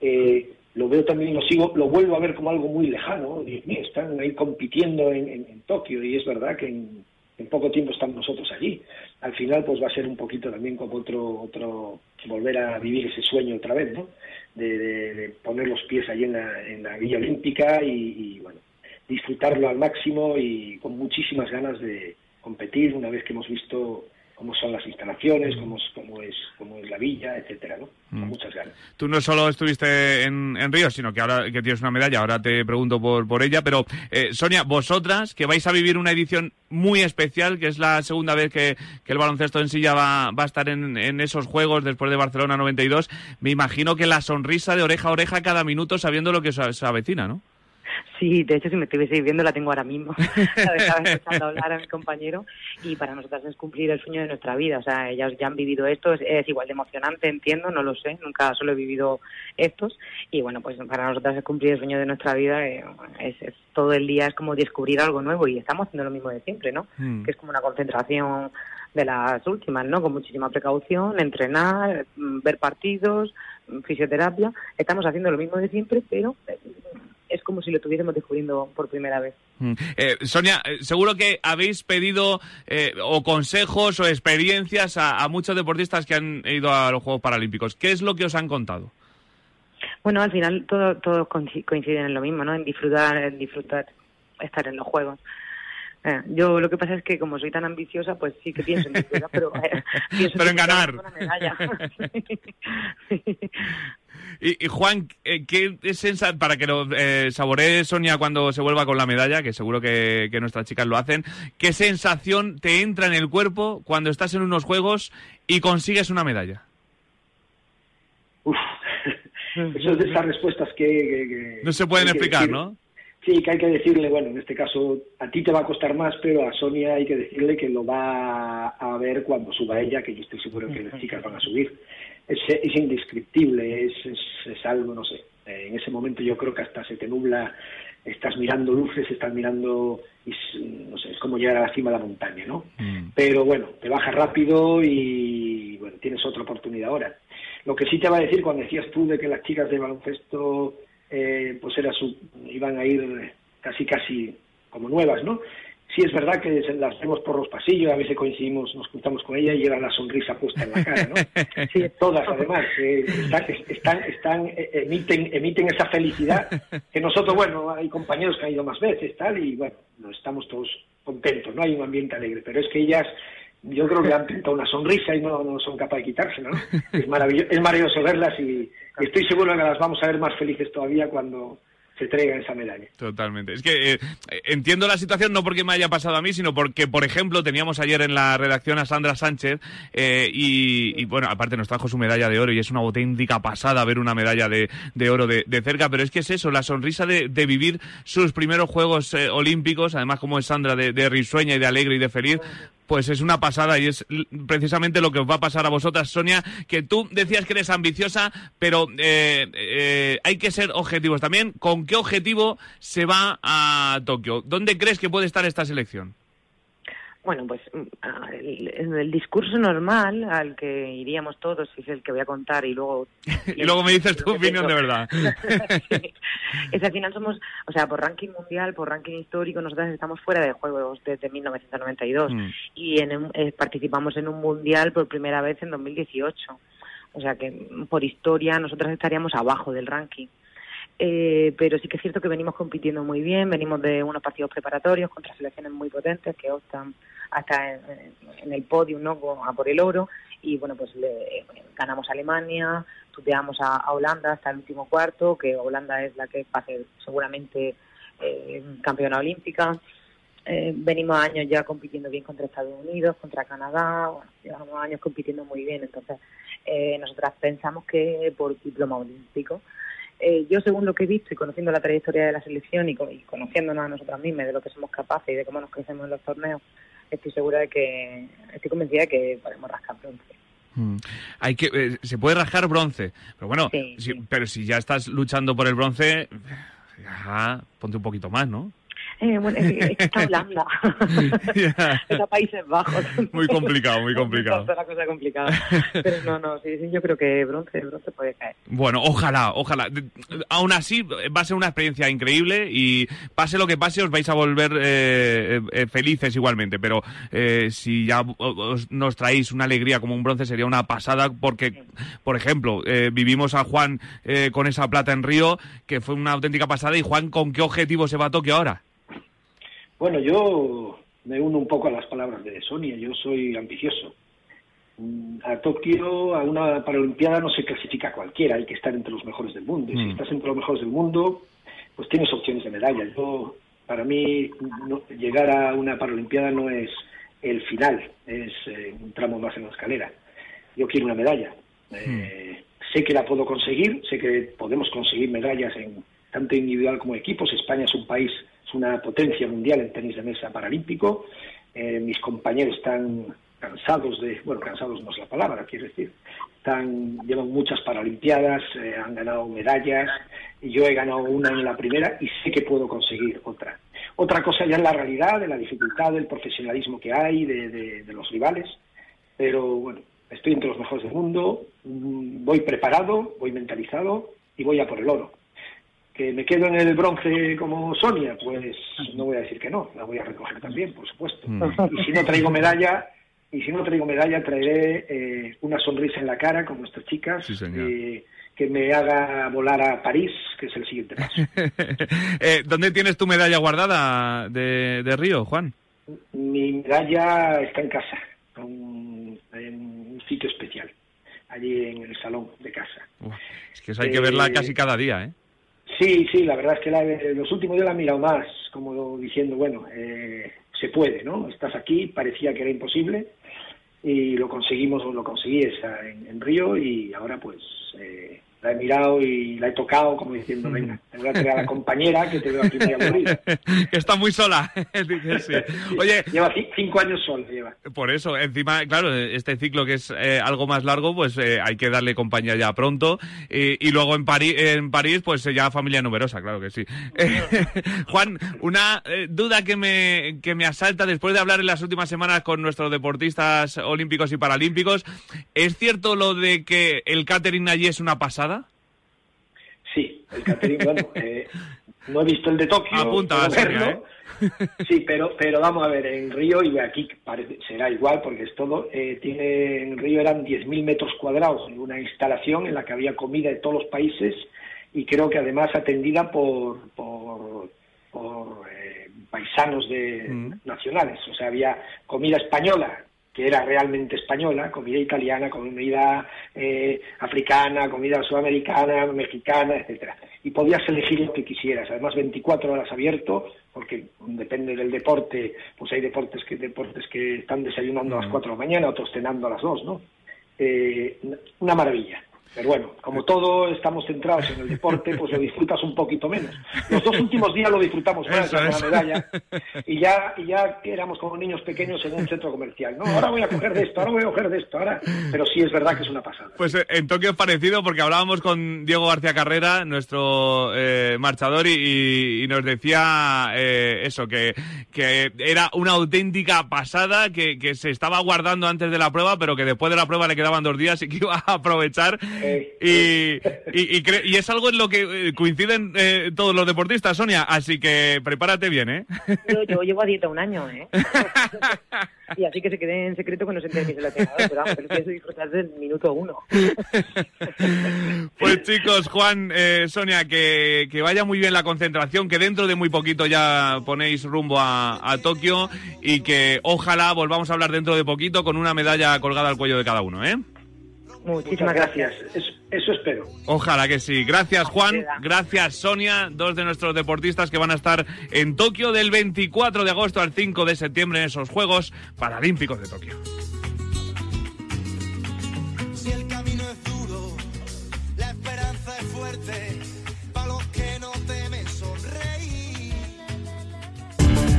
eh, lo veo también, lo sigo, lo vuelvo a ver como algo muy lejano, Dios mío, están ahí compitiendo en, en- en Tokio y es verdad que en, en poco tiempo estamos nosotros allí. Al final pues va a ser un poquito también como otro, otro volver a vivir ese sueño otra vez, ¿no? De, de- poner los pies allí en la, en la Villa Olímpica y, y, bueno, disfrutarlo al máximo y con muchísimas ganas de competir una vez que hemos visto cómo son las instalaciones, cómo es, cómo es, cómo es la villa, etcétera, ¿no? Con Mm. muchas ganas. Tú no solo estuviste en, en Río, sino que ahora que tienes una medalla, ahora te pregunto por, por ella, pero eh, Sonia, vosotras que vais a vivir una edición muy especial, que es la segunda vez que, que el baloncesto en silla va, va a estar en, en esos Juegos después de Barcelona 92, me imagino que la sonrisa de oreja a oreja cada minuto sabiendo lo que se avecina, ¿no? Sí, de hecho, si me estuviese viendo, la tengo ahora mismo. La estaba escuchando hablar a mi compañero y para nosotras es cumplir el sueño de nuestra vida. O sea, ellas ya han vivido esto, es, es igual de emocionante, entiendo, no lo sé, nunca solo he vivido estos. Y bueno, pues para nosotras es cumplir el sueño de nuestra vida, eh, es, es- todo el día es como descubrir algo nuevo y estamos haciendo lo mismo de siempre, ¿no? Mm. Que es como una concentración de las últimas, ¿no? Con muchísima precaución, entrenar, mm, ver partidos, mm, fisioterapia. Estamos haciendo lo mismo de siempre, pero eh, es como si lo estuviésemos descubriendo por primera vez. Mm. Eh, Sonia, eh, seguro que habéis pedido eh, o consejos o experiencias a, a muchos deportistas que han ido a los Juegos Paralímpicos. ¿Qué es lo que os han contado? Bueno, al final todo- todos coinci- coinciden en lo mismo, ¿no? En disfrutar, en disfrutar, estar en los juegos. Eh, yo lo que pasa es que como soy tan ambiciosa, pues sí que pienso en disfrutar, pero eh, pienso Pero en ganar. una medalla. Y, y Juan, eh, ¿qué sensación, para que lo eh, saboree Sonia cuando se vuelva con la medalla, que seguro que, que nuestras chicas lo hacen, qué sensación te entra en el cuerpo cuando estás en unos juegos y consigues una medalla? Eso es de esas respuestas que... que- que- No se pueden explicar, decir. ¿no? Sí, que hay que decirle, bueno, en este caso a ti te va a costar más, pero a Sonia hay que decirle que lo va a ver cuando suba ella, que yo estoy seguro que las chicas van a subir. Es, es indescriptible, es, es, es algo, no sé. Eh, en ese momento yo creo que hasta se te nubla, estás mirando luces, estás mirando, y no sé, es como llegar a la cima de la montaña, ¿no? Pero bueno, te baja rápido y bueno, tienes otra oportunidad ahora. Lo que sí te va a decir cuando decías tú de que las chicas de baloncesto eh, pues era su, iban a ir casi casi como nuevas, ¿no? Sí es verdad que las vemos por los pasillos, a veces coincidimos, nos juntamos con ella y lleva la sonrisa puesta en la cara, ¿no? Sí, todas además, eh, están, están, están, eh, emiten, emiten esa felicidad que nosotros, bueno, hay compañeros que han ido más veces, tal, y bueno, no estamos todos contentos, no hay un ambiente alegre, pero es que ellas yo creo que han pintado una sonrisa y no, no son capaces de quitársela, ¿no? Es maravilloso, verlas y, estoy seguro que las vamos a ver más felices todavía cuando se traigan esa medalla. Totalmente. Es que eh, entiendo la situación no porque me haya pasado a mí, sino porque, por ejemplo, teníamos ayer en la redacción a Sandra Sánchez eh, y, bueno, aparte nos trajo su medalla de oro y es una auténtica pasada ver una medalla de, de oro de, de cerca, pero es que es eso, la sonrisa de, de vivir sus primeros Juegos eh, Olímpicos, además como es Sandra de risueña y de alegre y de feliz, pues es una pasada y es precisamente lo que os va a pasar a vosotras, Sonia, que tú decías que eres ambiciosa, pero eh, eh, hay que ser objetivos también. ¿Con qué objetivo se va a Tokio? ¿Dónde crees que puede estar esta selección? Bueno, pues mm, el, el discurso normal al que iríamos todos, y es el que voy a contar, y luego... Y luego me dices tu opinión de verdad. es al final somos, o sea, por ranking mundial, por ranking histórico, nosotros estamos fuera de juegos desde 1992 Mm. y en eh, participamos en un mundial por primera vez en 2018. O sea que por historia nosotros estaríamos abajo del ranking. Eh, pero sí que es cierto que venimos compitiendo muy bien, venimos de unos partidos preparatorios contra selecciones muy potentes que optan hasta en, el podio, ¿no? A por el oro y bueno, pues le, ganamos a Alemania, tuteamos a, a Holanda hasta el último cuarto, que Holanda es la que va a ser seguramente eh, campeona olímpica. Eh, venimos años ya compitiendo bien contra Estados Unidos, contra Canadá, bueno, llevamos años compitiendo muy bien, entonces eh, nosotras pensamos que por diploma olímpico. Eh, yo, según lo que he visto y conociendo la trayectoria de la selección y, y conociéndonos a nosotras mismas, de lo que somos capaces y de cómo nos crecemos en los torneos, estoy segura de que, estoy convencida de que podemos rascar bronce. Mm. Hay que, eh, se puede rajar bronce, pero bueno, si- pero si ya estás luchando por el bronce, ya ponte un poquito más, ¿no? Eh, bueno, es, es está Holanda, está Países Bajos. Muy complicado, muy complicado. Está la cosa complicada. Pero no, no, sí, sí, yo creo que bronce, bronce puede caer. Bueno, ojalá, ojalá. Aún así, va a ser una experiencia increíble y pase lo que pase, os vais a volver eh, eh, felices igualmente. Pero eh, si ya os- nos traéis una alegría como un bronce, sería una pasada porque, por ejemplo, eh, vivimos a Juan eh, con esa plata en Río, que fue una auténtica pasada. ¿Y Juan con qué objetivo se va a Tokio ahora? Bueno, yo me uno un poco a las palabras de Sonia. Yo soy ambicioso. Mm, A Tokio, a una Paralimpiada no se clasifica cualquiera, hay que estar entre los mejores del mundo. Y si Mm. estás entre los mejores del mundo, pues tienes opciones de medalla. Yo, para mí, no- llegar a una Paralimpiada no es el final, es eh, un tramo más en la escalera. Yo quiero una medalla. Eh, sé que la puedo conseguir, sé que podemos conseguir medallas en tanto individual como equipos. España es un país, una potencia mundial en tenis de mesa paralímpico. Eh, mis compañeros están cansados de, bueno, cansados no es la palabra, quiero decir, están, llevan muchas paralimpiadas, eh, han ganado medallas, y yo he ganado una en la primera y sé que puedo conseguir otra. Otra cosa ya es la realidad, de la dificultad, del profesionalismo que hay, de, los rivales, pero bueno, estoy entre los mejores del mundo, mm, voy preparado, voy mentalizado y voy a por el oro. Que me quedo en el bronce como Sonia, pues no voy a decir que no, la voy a recoger también, por supuesto. Y si no traigo medalla, y si no traigo medalla, traeré eh, una sonrisa en la cara con nuestras chicas, eh, que me haga volar a París, que es el siguiente paso. Eh, ¿Dónde tienes tu medalla guardada de, de Río, Juan? Mi medalla está en casa, en un sitio especial, allí en el salón de casa. Es que eso hay que verla Eh, casi cada día, ¿eh? Sí, sí, la verdad es que la- los últimos días la he mirado más, como diciendo, bueno, eh, se puede, ¿no? Estás aquí, parecía que era imposible y lo conseguimos, lo conseguí esa en, en Río y ahora pues eh, la he mirado y la he tocado como diciendo, venga, te voy a traer a la compañera que te veo aquí muy aburrida. que está muy sola. Sí. Oye, Lleva ci- cinco años sola, lleva. por eso, encima, claro, este ciclo que es eh, algo más largo, pues eh, hay que darle compañía ya pronto. Y, y luego en, París en París, pues eh, ya familia numerosa, claro que sí. Juan, una duda que me, que me asalta después de hablar en las últimas semanas con nuestros deportistas olímpicos y paralímpicos. ¿Es cierto lo de que el catering allí es una pasada? Sí, el catering, bueno, eh, no he visto el de Tokio. Apunta a verlo. Sí, pero, pero vamos a ver, en Río, y aquí parece, será igual porque es todo, eh, tiene, en Río eran 10.000 metros cuadrados, una instalación en la que había comida de todos los países y creo que además atendida por, por, por, eh, paisanos de, nacionales, o sea, había comida española que era realmente española, comida italiana, comida eh, africana, comida sudamericana, mexicana, etcétera. Y podías elegir lo que quisieras. Además, 24 horas abierto, porque depende del deporte, pues hay deportes que deportes que están desayunando a las 4 de la mañana, otros cenando a las 2, ¿no? Eh, una maravilla. Pero bueno, como todo estamos centrados en el deporte, pues lo disfrutas un poquito menos. Los dos últimos días lo disfrutamos más con la medalla y ya, y ya éramos como niños pequeños en un centro comercial. No, ahora voy a coger de esto, ahora voy a coger de esto, ahora. Pero sí es verdad que es una pasada. Pues eh, en Tokio es parecido porque hablábamos con Diego García Carrera, nuestro eh, marchador, y, y nos decía eh, eso, que, que era una auténtica pasada, que, que se estaba guardando antes de la prueba, pero que después de la prueba le quedaban dos días y que iba a aprovechar. Y, y, y cre- y es algo en lo que eh, coinciden eh, todos los deportistas, Sonia, así que prepárate bien, ¿eh? Yo, yo llevo a dieta un año, ¿eh? y así que se quede en secreto que no se entere mi seleccionador, pero vamos, pero a disfrutar del minuto uno. Pues chicos, Juan, eh, Sonia, que, que vaya muy bien la concentración, que dentro de muy poquito ya ponéis rumbo a, a Tokio y que ojalá volvamos a hablar dentro de poquito con una medalla colgada al cuello de cada uno, ¿eh? Muchísimas gracias. Eso, eso espero. Ojalá que sí. Gracias, Juan. Gracias, Sonia, dos de nuestros deportistas que van a estar en Tokio del 24 de agosto al 5 de septiembre en esos Juegos Paralímpicos de Tokio. Si el camino es duro, la esperanza es fuerte,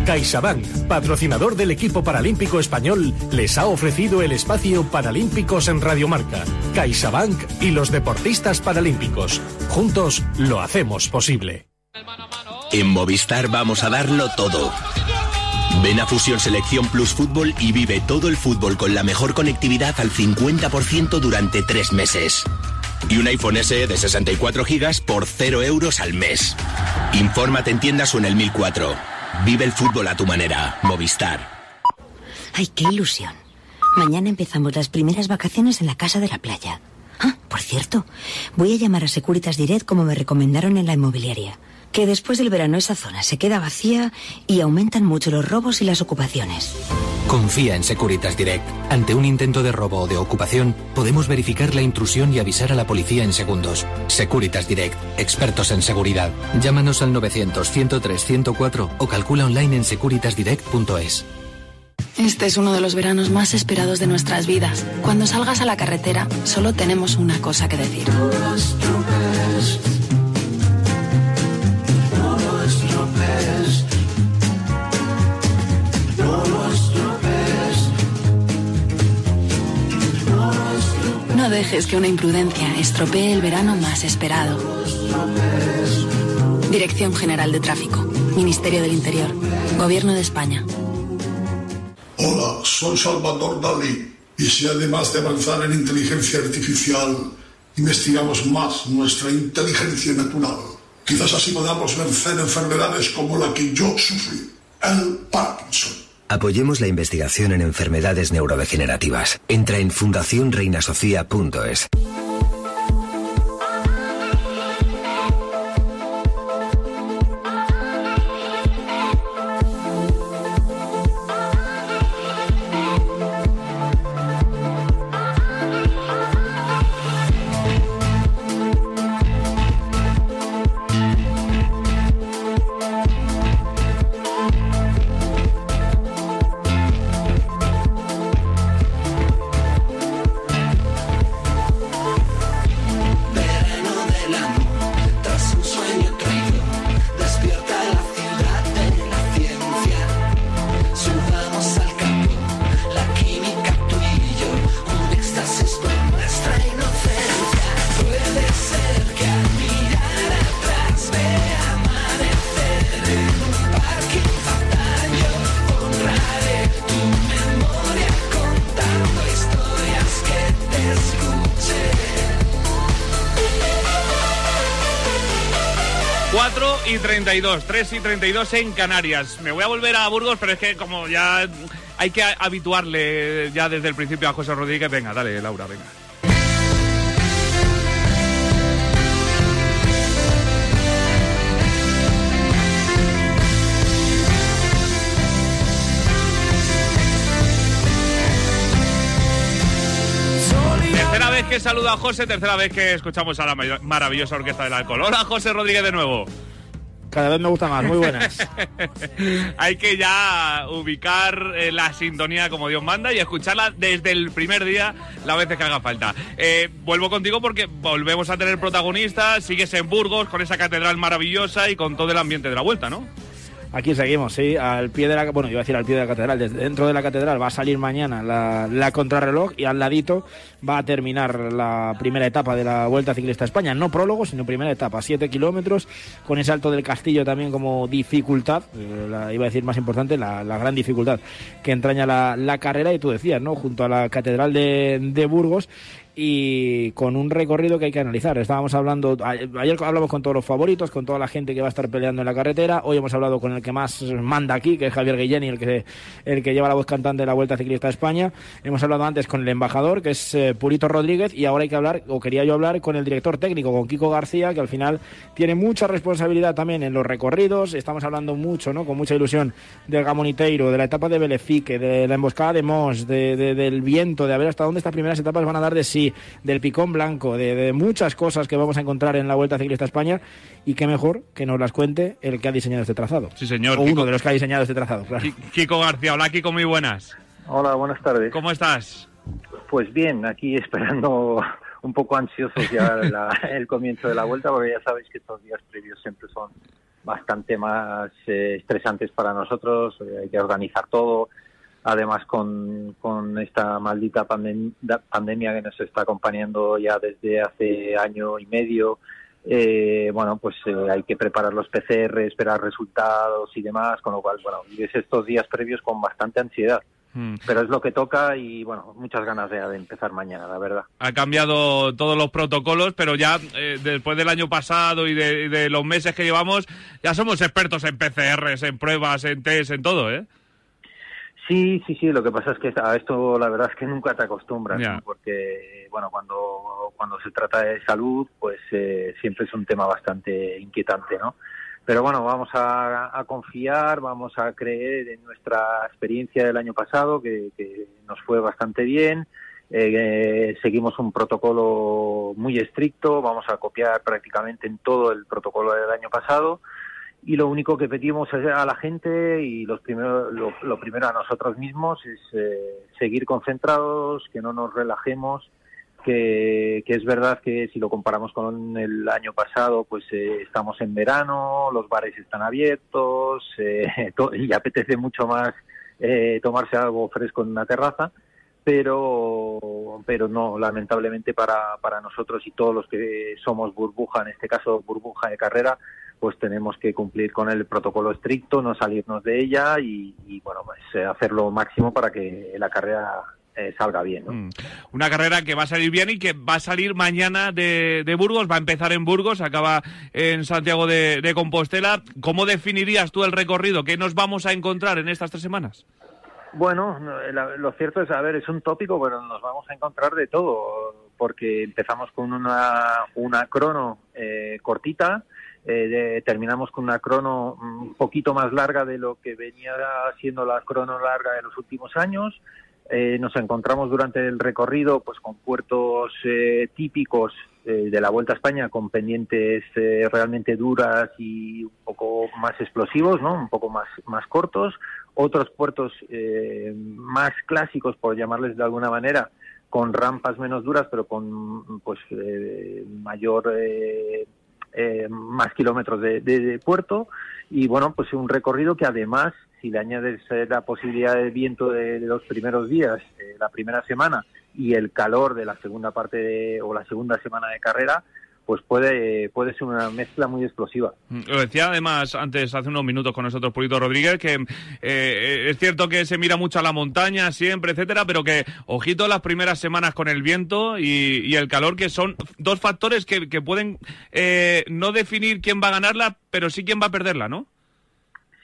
CaixaBank, patrocinador del equipo paralímpico español, les ha ofrecido el espacio Paralímpicos en Radiomarca. CaixaBank y los deportistas paralímpicos. Juntos lo hacemos posible. En Movistar vamos a darlo todo. Ven a Fusión Selección Plus Fútbol y vive todo el fútbol con la mejor conectividad al 50% durante tres meses. Y un iPhone SE de 64 GB por 0 euros al mes. Infórmate en tiendas o en el 1004. Vive el fútbol a tu manera. Movistar. ¡Ay, qué ilusión! Mañana empezamos las primeras vacaciones en la casa de la playa. Ah, por cierto, voy a llamar a Securitas Direct como me recomendaron en la inmobiliaria. Que después del verano esa zona se queda vacía y aumentan mucho los robos y las ocupaciones. Confía en Securitas Direct. Ante un intento de robo o de ocupación, podemos verificar la intrusión y avisar a la policía en segundos. Securitas Direct, expertos en seguridad. Llámanos al 900-103-104 o calcula online en securitasdirect.es. Este es uno de los veranos más esperados de nuestras vidas. Cuando salgas a la carretera, solo tenemos una cosa que decir. No dejes que una imprudencia estropee el verano más esperado. Dirección General de Tráfico, Ministerio del Interior, Gobierno de España. Hola, soy Salvador Dalí. Y si además de avanzar en inteligencia artificial, investigamos más nuestra inteligencia natural, quizás así podamos vencer enfermedades como la que yo sufrí, el Parkinson. Apoyemos la investigación en enfermedades neurodegenerativas. Entra en fundacionreinasofía.es. 32, 3 y 32 en Canarias. Me voy a volver a Burgos, pero es que como ya hay que habituarle ya desde el principio a José Rodríguez. Venga, dale, Laura, venga. Tercera vez que saludo a José, tercera vez que escuchamos a la maravillosa orquesta del alcohol. Hola, José Rodríguez de nuevo. Cada vez me gusta más, muy buenas. Hay que ya ubicar eh, la sintonía como Dios manda y escucharla desde el primer día las veces que haga falta. Eh, vuelvo contigo porque volvemos a tener protagonistas, sigues en Burgos con esa catedral maravillosa y con todo el ambiente de la vuelta, ¿no? Aquí seguimos, sí, al pie de la, bueno, iba a decir al pie de la catedral, desde dentro de la catedral va a salir mañana la, la contrarreloj y al ladito va a terminar la primera etapa de la Vuelta Ciclista a España, no prólogo, sino primera etapa, siete kilómetros, con ese alto del castillo también como dificultad, eh, la- iba a decir más importante, la, la gran dificultad que entraña la, la carrera. Y tú decías, ¿no? Junto a la catedral de, de Burgos y con un recorrido que hay que analizar. Estábamos hablando, ayer hablamos con todos los favoritos, con toda la gente que va a estar peleando en la carretera, hoy hemos hablado con el que más manda aquí, que es Javier Guillén y el que, el que lleva la voz cantante de la Vuelta Ciclista a España. Hemos hablado antes con el embajador, que es eh, Purito Rodríguez, y ahora hay que hablar, o quería yo hablar, con el director técnico, con Kiko García, que al final tiene mucha responsabilidad también en los recorridos. Estamos hablando mucho, ¿no? Con mucha ilusión del Gamoniteiro, de la etapa de Belefique, de la emboscada de Mos, de, de- del viento, de a ver hasta dónde estas primeras etapas van a dar de sí, del picón blanco, de, de muchas cosas que vamos a encontrar en la Vuelta Ciclista a España. Y qué mejor que nos las cuente el que ha diseñado este trazado. Sí, señor. O Kiko- uno de los que ha diseñado este trazado, claro. Kiko García, hola Kiko, muy buenas. Hola, buenas tardes. ¿Cómo estás? Pues bien, aquí esperando un poco ansiosos ya la- el comienzo de la vuelta, porque ya sabéis que estos días previos siempre son bastante más eh, estresantes para nosotros, eh, hay que organizar todo, además con, con esta maldita pandem- pandemia que nos está acompañando ya desde hace año y medio, eh, bueno, pues eh, hay que preparar los PCR, esperar resultados y demás, con lo cual, bueno, vives estos días previos con bastante ansiedad. Mm. Pero es lo que toca y, bueno, muchas ganas de, de empezar mañana, la verdad. Ha cambiado todos los protocolos, pero ya eh, después del año pasado y de, y de los meses que llevamos, ya somos expertos en PCRs, en pruebas, en test, en todo, ¿eh? Sí, sí, sí, lo que pasa es que a esto la verdad es que nunca te acostumbras. ¿no? porque, bueno, cuando, cuando se trata de salud, pues eh, siempre es un tema bastante inquietante, ¿no? Pero bueno, vamos a, a confiar, vamos a creer en nuestra experiencia del año pasado, que, que nos fue bastante bien. Eh, seguimos un protocolo muy estricto, vamos a copiar prácticamente en todo el protocolo del año pasado y lo único que pedimos a la gente y los primero, lo, primero a nosotros mismos es eh, seguir concentrados, que no nos relajemos, que, que, es verdad que si lo comparamos con el año pasado, pues eh, estamos en verano, los bares están abiertos eh, y apetece mucho más eh, tomarse algo fresco en una terraza, pero pero no, lamentablemente para, para nosotros y todos los que somos burbuja, en este caso burbuja de carrera, pues tenemos que cumplir con el protocolo estricto, no salirnos de ella y, y, bueno, pues eh, hacer lo máximo para que la carrera eh, salga bien. ¿no? Mm. Una carrera que va a salir bien y que va a salir mañana de, de Burgos, va a empezar en Burgos, acaba en Santiago de, de Compostela. ¿Cómo definirías tú el recorrido? ¿Qué nos vamos a encontrar en estas tres semanas? Bueno, la- lo cierto es, a ver, es un tópico, pero nos vamos a encontrar de todo, porque empezamos con una, una crono eh, cortita, eh, de- terminamos con una crono un poquito más larga de lo que venía siendo la crono larga de los últimos años. Eh, nos encontramos durante el recorrido pues con puertos eh, típicos eh, de la Vuelta a España con pendientes eh, realmente duras y un poco más explosivos, ¿no? Un poco más, más cortos. Otros puertos eh, más clásicos, por llamarles de alguna manera, con rampas menos duras, pero con pues eh, mayor eh, más kilómetros de, de- puerto. Y bueno pues un recorrido que además si le añades eh, la posibilidad de viento de, los primeros días eh, la primera semana y el calor de la segunda parte o la segunda semana de carrera pues puede puede ser una mezcla muy explosiva Mm, Lo decía además antes, hace unos minutos con nosotros, Purito Rodríguez, que eh, es cierto que se mira mucho a la montaña siempre, etcétera, pero que ojito las primeras semanas con el viento y, y el calor, que son dos factores que, que pueden eh, no definir quién va a ganarla, pero sí quién va a perderla, ¿no?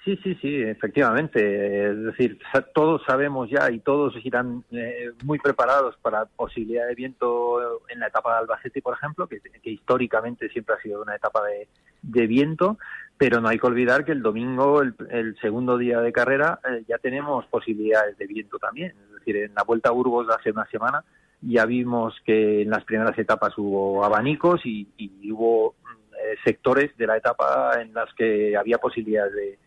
Sí, sí, sí, efectivamente. Es decir, todos sabemos ya y todos irán eh, muy preparados para posibilidad de viento en la etapa de Albacete, por ejemplo, que, históricamente siempre ha sido una etapa de, viento, pero no hay que olvidar que el domingo, el, el segundo día de carrera, eh, ya tenemos posibilidades de viento también. Es decir, en la Vuelta a Burgos hace una semana ya vimos que en las primeras etapas hubo abanicos y, y hubo eh, sectores de la etapa en las que había posibilidad de,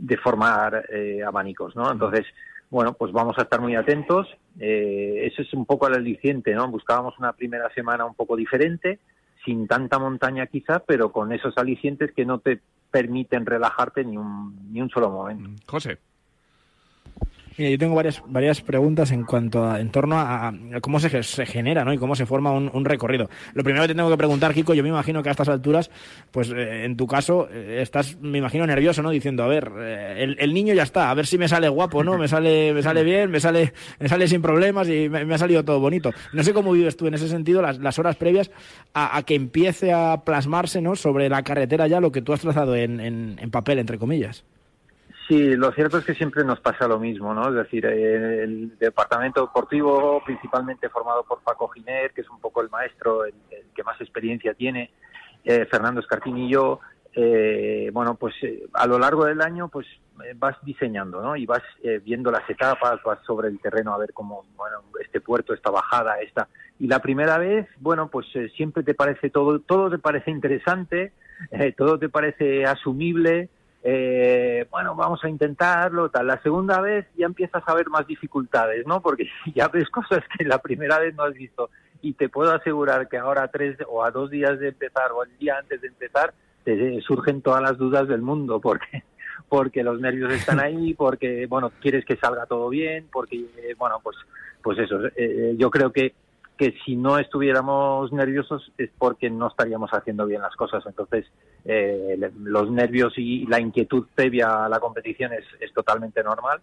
de formar eh, abanicos, ¿no? Entonces, bueno, pues vamos a estar muy atentos. Eh, eso es un poco el aliciente, ¿no? Buscábamos una primera semana un poco diferente, sin tanta montaña quizá, pero con esos alicientes que no te permiten relajarte ni un, ni un solo momento. José. Mira, yo tengo varias, varias preguntas en cuanto a, en torno a, a cómo se, se genera ¿no? y cómo se forma un, recorrido. Lo primero que te tengo que preguntar, Kiko, yo me imagino que a estas alturas, pues eh, en tu caso, eh, estás, me imagino, nervioso, ¿no? Diciendo, a ver, eh, el, niño ya está, a ver si me sale guapo, ¿no? Me sale, me sale bien, me sale, me sale sin problemas y me, ha salido todo bonito. No sé cómo vives tú en ese sentido las, las horas previas a, a que empiece a plasmarse, ¿no? Sobre la carretera ya lo que tú has trazado en, en, en papel, entre comillas. Sí, lo cierto es que siempre nos pasa lo mismo, ¿no? Es decir, eh, el departamento deportivo, principalmente formado por Paco Giner, que es un poco el maestro, el, que más experiencia tiene, eh, Fernando Escartín y yo, eh, bueno, pues eh, a lo largo del año, pues vas diseñando, ¿no? Y vas viendo las etapas, vas sobre el terreno a ver cómo, bueno, este puerto, esta bajada, esta. Y la primera vez, bueno, pues siempre te parece todo, todo te parece interesante, todo te parece asumible, eh, bueno, vamos a intentarlo, tal. La segunda vez ya empiezas a ver más dificultades, ¿no? Porque ya ves cosas que la primera vez no has visto. Y te puedo asegurar que ahora tres o a dos días de empezar o el día antes de empezar te surgen todas las dudas del mundo porque porque los nervios están ahí, porque bueno quieres que salga todo bien, porque eh, bueno pues pues eso. eh, yo creo que que si no estuviéramos nerviosos es porque no estaríamos haciendo bien las cosas. Entonces, eh, los nervios y la inquietud previa a la competición es, es totalmente normal,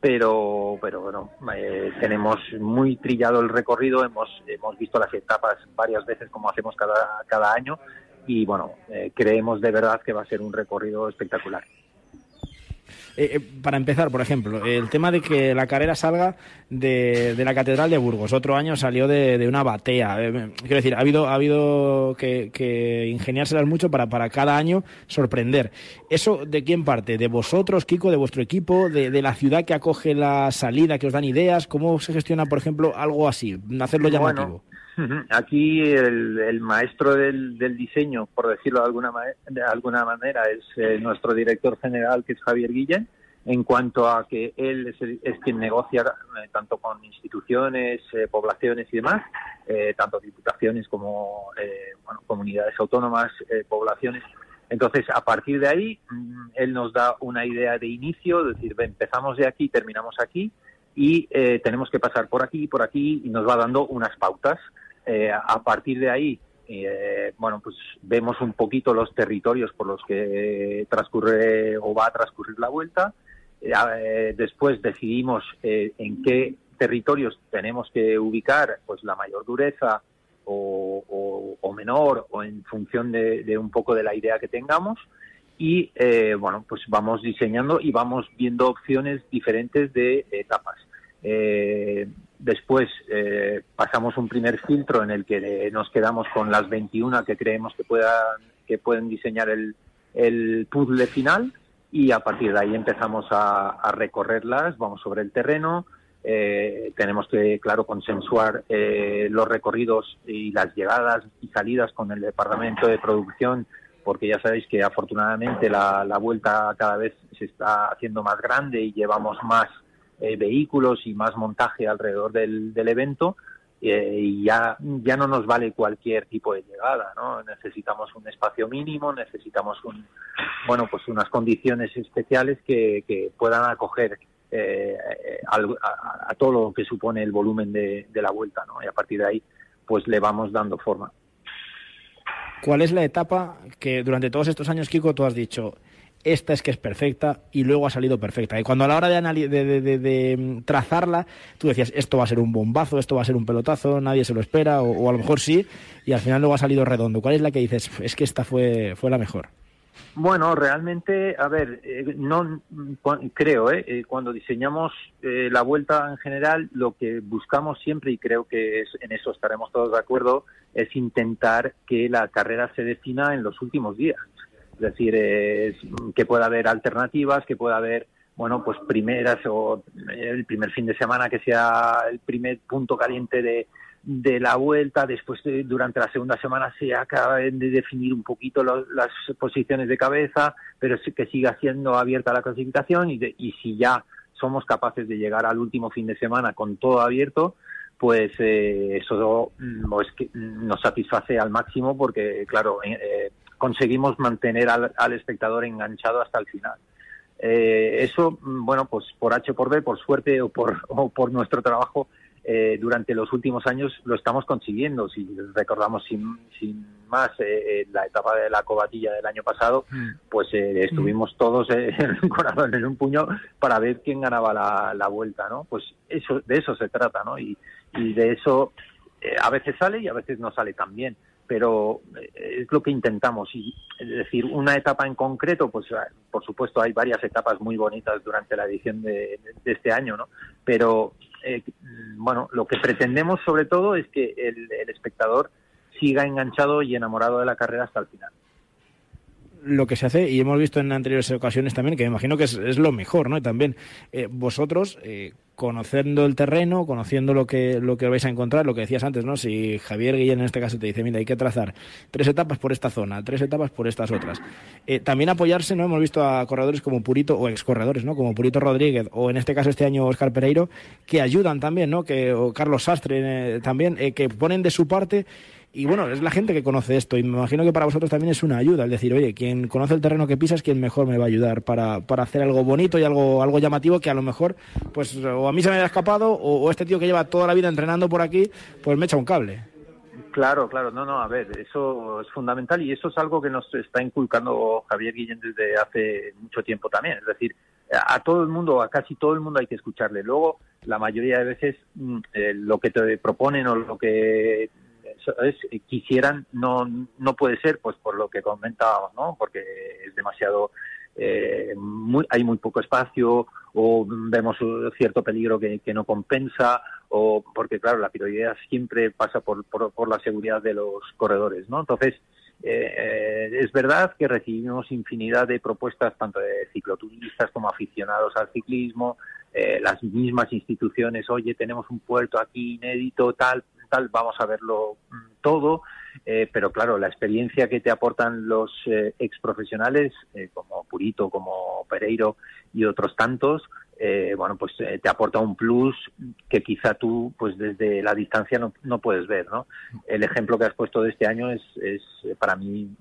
pero, pero bueno, eh, tenemos muy trillado el recorrido, hemos, hemos visto las etapas varias veces como hacemos cada, cada año y bueno, eh, creemos de verdad que va a ser un recorrido espectacular. Eh, eh, para empezar, por ejemplo, el tema de que la carrera salga de, de la Catedral de Burgos. Otro año salió de, una batea. Eh, quiero decir, ha habido, ha habido que, que ingeniárselas mucho para, para cada año sorprender. ¿Eso de quién parte? ¿De vosotros, Kiko, de vuestro equipo? ¿De, de la ciudad que acoge la salida, que os dan ideas? ¿Cómo se gestiona, por ejemplo, algo así? Hacerlo llamativo. Aquí el, maestro del, del diseño, por decirlo de alguna, manera, es eh, nuestro director general, que es Javier Guillén, en cuanto a que él es, el- es quien negocia eh, tanto con instituciones, eh, poblaciones y demás, tanto diputaciones como bueno, comunidades autónomas, poblaciones. Entonces, a partir de ahí, mm, él nos da una idea de inicio, es decir, empezamos de aquí, terminamos aquí, y eh, tenemos que pasar por aquí y por aquí, y nos va dando unas pautas. Eh, a partir de ahí, eh, bueno, pues vemos un poquito los territorios por los que transcurre o va a transcurrir la vuelta. Eh, eh, después decidimos eh, en qué territorios tenemos que ubicar pues la mayor dureza o, o- menor o en función de, de un poco de la idea que tengamos y bueno pues vamos diseñando y vamos viendo opciones diferentes de etapas después eh, pasamos un primer filtro en el que eh, nos quedamos con las 21 que creemos que puedan que pueden diseñar el, el puzzle final y a partir de ahí empezamos a, recorrerlas vamos sobre el terreno eh, tenemos que, claro, consensuar eh, los recorridos y las llegadas y salidas con el departamento de producción, porque ya sabéis que afortunadamente la, la vuelta cada vez se está haciendo más grande y llevamos más eh, vehículos y más montaje alrededor del, del evento. eh, y ya, ya no nos vale cualquier tipo de llegada, ¿no? Necesitamos un espacio mínimo, necesitamos un, bueno, pues unas condiciones especiales que, que puedan acoger eh, a, a todo lo que supone el volumen de, de la vuelta, ¿no? Y a partir de ahí, pues le vamos dando forma. ¿Cuál es la etapa que durante todos estos años, Kiko, tú has dicho, esta es que es perfecta y luego ha salido perfecta? Y cuando a la hora de, de, mm, trazarla, tú decías, esto va a ser un bombazo, esto va a ser un pelotazo, nadie se lo espera, o, a lo mejor sí, y al final luego ha salido redondo. ¿Cuál es la que dices, es que esta fue, fue la mejor? Bueno, realmente, a ver, eh, no creo, ¿eh? Eh, cuando diseñamos eh, la vuelta en general, lo que buscamos siempre y creo que es- en eso estaremos todos de acuerdo es intentar que la carrera se defina en los últimos días. Es decir, es- que pueda haber alternativas, que pueda haber, bueno, pues primeras o el primer fin de semana que sea el primer punto caliente de, de la vuelta, después de- durante la segunda semana se acaben de definir un poquito lo- las posiciones de cabeza, pero que siga siendo abierta la clasificación y, de- y si ya somos capaces de llegar al último fin de semana con todo abierto, pues eh, eso mm, pues, nos satisface al máximo porque, claro, eh, eh, conseguimos mantener al, al espectador enganchado hasta el final. Eh, eso, mm, bueno, pues por H o por B, por suerte o por, o por nuestro trabajo, eh, durante los últimos años lo estamos consiguiendo. Si recordamos sin, sin más eh, eh, la etapa de la cobatilla del año pasado, pues eh, estuvimos todos eh, corazón en un puño para ver quién ganaba la, la vuelta, ¿no? Pues eso, de eso se trata, ¿no? Y, y de eso a veces sale y a veces no sale tan bien, pero eh, es lo que intentamos. Y, es decir, una etapa en concreto, pues ah, por supuesto hay varias etapas muy bonitas durante la edición de, este año, ¿no? Pero eh, bueno, lo que pretendemos sobre todo es que el espectador siga enganchado y enamorado de la carrera hasta el final. Lo que se hace, y hemos visto en anteriores ocasiones también, que me imagino que es, es lo mejor, ¿no? También eh, vosotros, eh, conociendo el terreno, conociendo lo que, lo que vais a encontrar, lo que decías antes, ¿no? Si Javier Guillén en este caso te dice, mira, hay que trazar tres etapas por esta zona, tres etapas por estas otras. Eh, también apoyarse, ¿no? Hemos visto a corredores como Purito, o excorredores, ¿no? Como Purito Rodríguez, o en este caso este año Oscar Pereiro, que ayudan también, ¿no? Que, o Carlos Sastre también, que ponen de su parte y bueno, es la gente que conoce esto y me imagino que para vosotros también es una ayuda, el decir, oye, quien conoce el terreno que pisa es quien mejor me va a ayudar para, para hacer algo bonito y algo, algo llamativo que a lo mejor, pues, o a mí se me haya escapado o, este tío que lleva toda la vida entrenando por aquí, pues me echa un cable. Claro, claro, no, no, a ver, eso es fundamental y eso es algo que nos está inculcando Javier Guillén desde hace mucho tiempo también. Es decir, a todo el mundo, a casi todo el mundo hay que escucharle. Luego, la mayoría de veces, mm, eh, lo que te proponen o lo que es, quisieran no, no puede ser, pues por lo que comentábamos, ¿no? Porque es demasiado eh, hay muy poco espacio o vemos cierto peligro que, no compensa o porque claro la prioridad siempre pasa por, por, la seguridad de los corredores no entonces eh, eh, es verdad que recibimos infinidad de propuestas tanto de cicloturistas como aficionados al ciclismo eh, las mismas instituciones oye tenemos un puerto aquí inédito tal tal vamos a verlo mm, todo eh, pero claro, la experiencia que te aportan los eh, ex profesionales, eh, como Purito, como Pereiro y otros tantos, eh, bueno, pues te aporta un plus que quizá tú, pues desde la distancia no, no puedes ver, ¿no? El ejemplo que has puesto de este año es, es para mí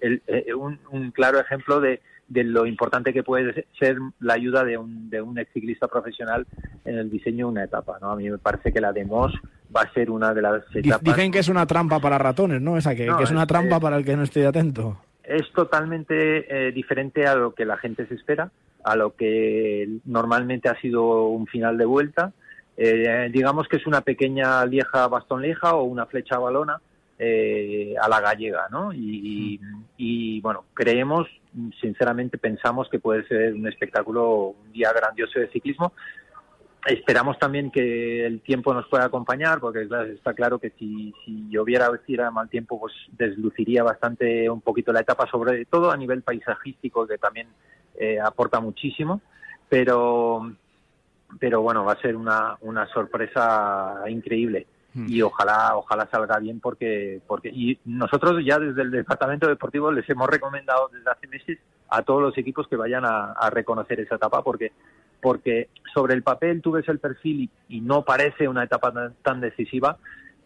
el- eh, un, un claro ejemplo de, de lo importante que puede ser la ayuda de un, de un ex ciclista profesional en el diseño de una etapa, ¿no? A mí me parece que la de Moss va a ser una de las etapas Dicen que es una trampa para ratones, ¿no? Esa, que, No, que es una trampa para el que no esté atento. es totalmente eh, diferente a lo que la gente se espera, a lo que normalmente ha sido un final de vuelta. Eh, digamos que es una pequeña lieja bastón lieja o una flecha balona eh, a la gallega, ¿no? Y, y, bueno, creemos, sinceramente pensamos que puede ser un espectáculo, un día grandioso de ciclismo. Esperamos también que el tiempo nos pueda acompañar, porque está claro que si, si lloviera o hiciera mal tiempo, pues desluciría bastante un poquito la etapa, sobre todo a nivel paisajístico, que también eh, aporta muchísimo. Pero, pero bueno, va a ser una, una sorpresa increíble y ojalá ojalá salga bien porque porque y nosotros ya desde el departamento deportivo les hemos recomendado desde hace meses a todos los equipos que vayan a, reconocer esa etapa porque porque sobre el papel tú ves el perfil y, y no parece una etapa tan decisiva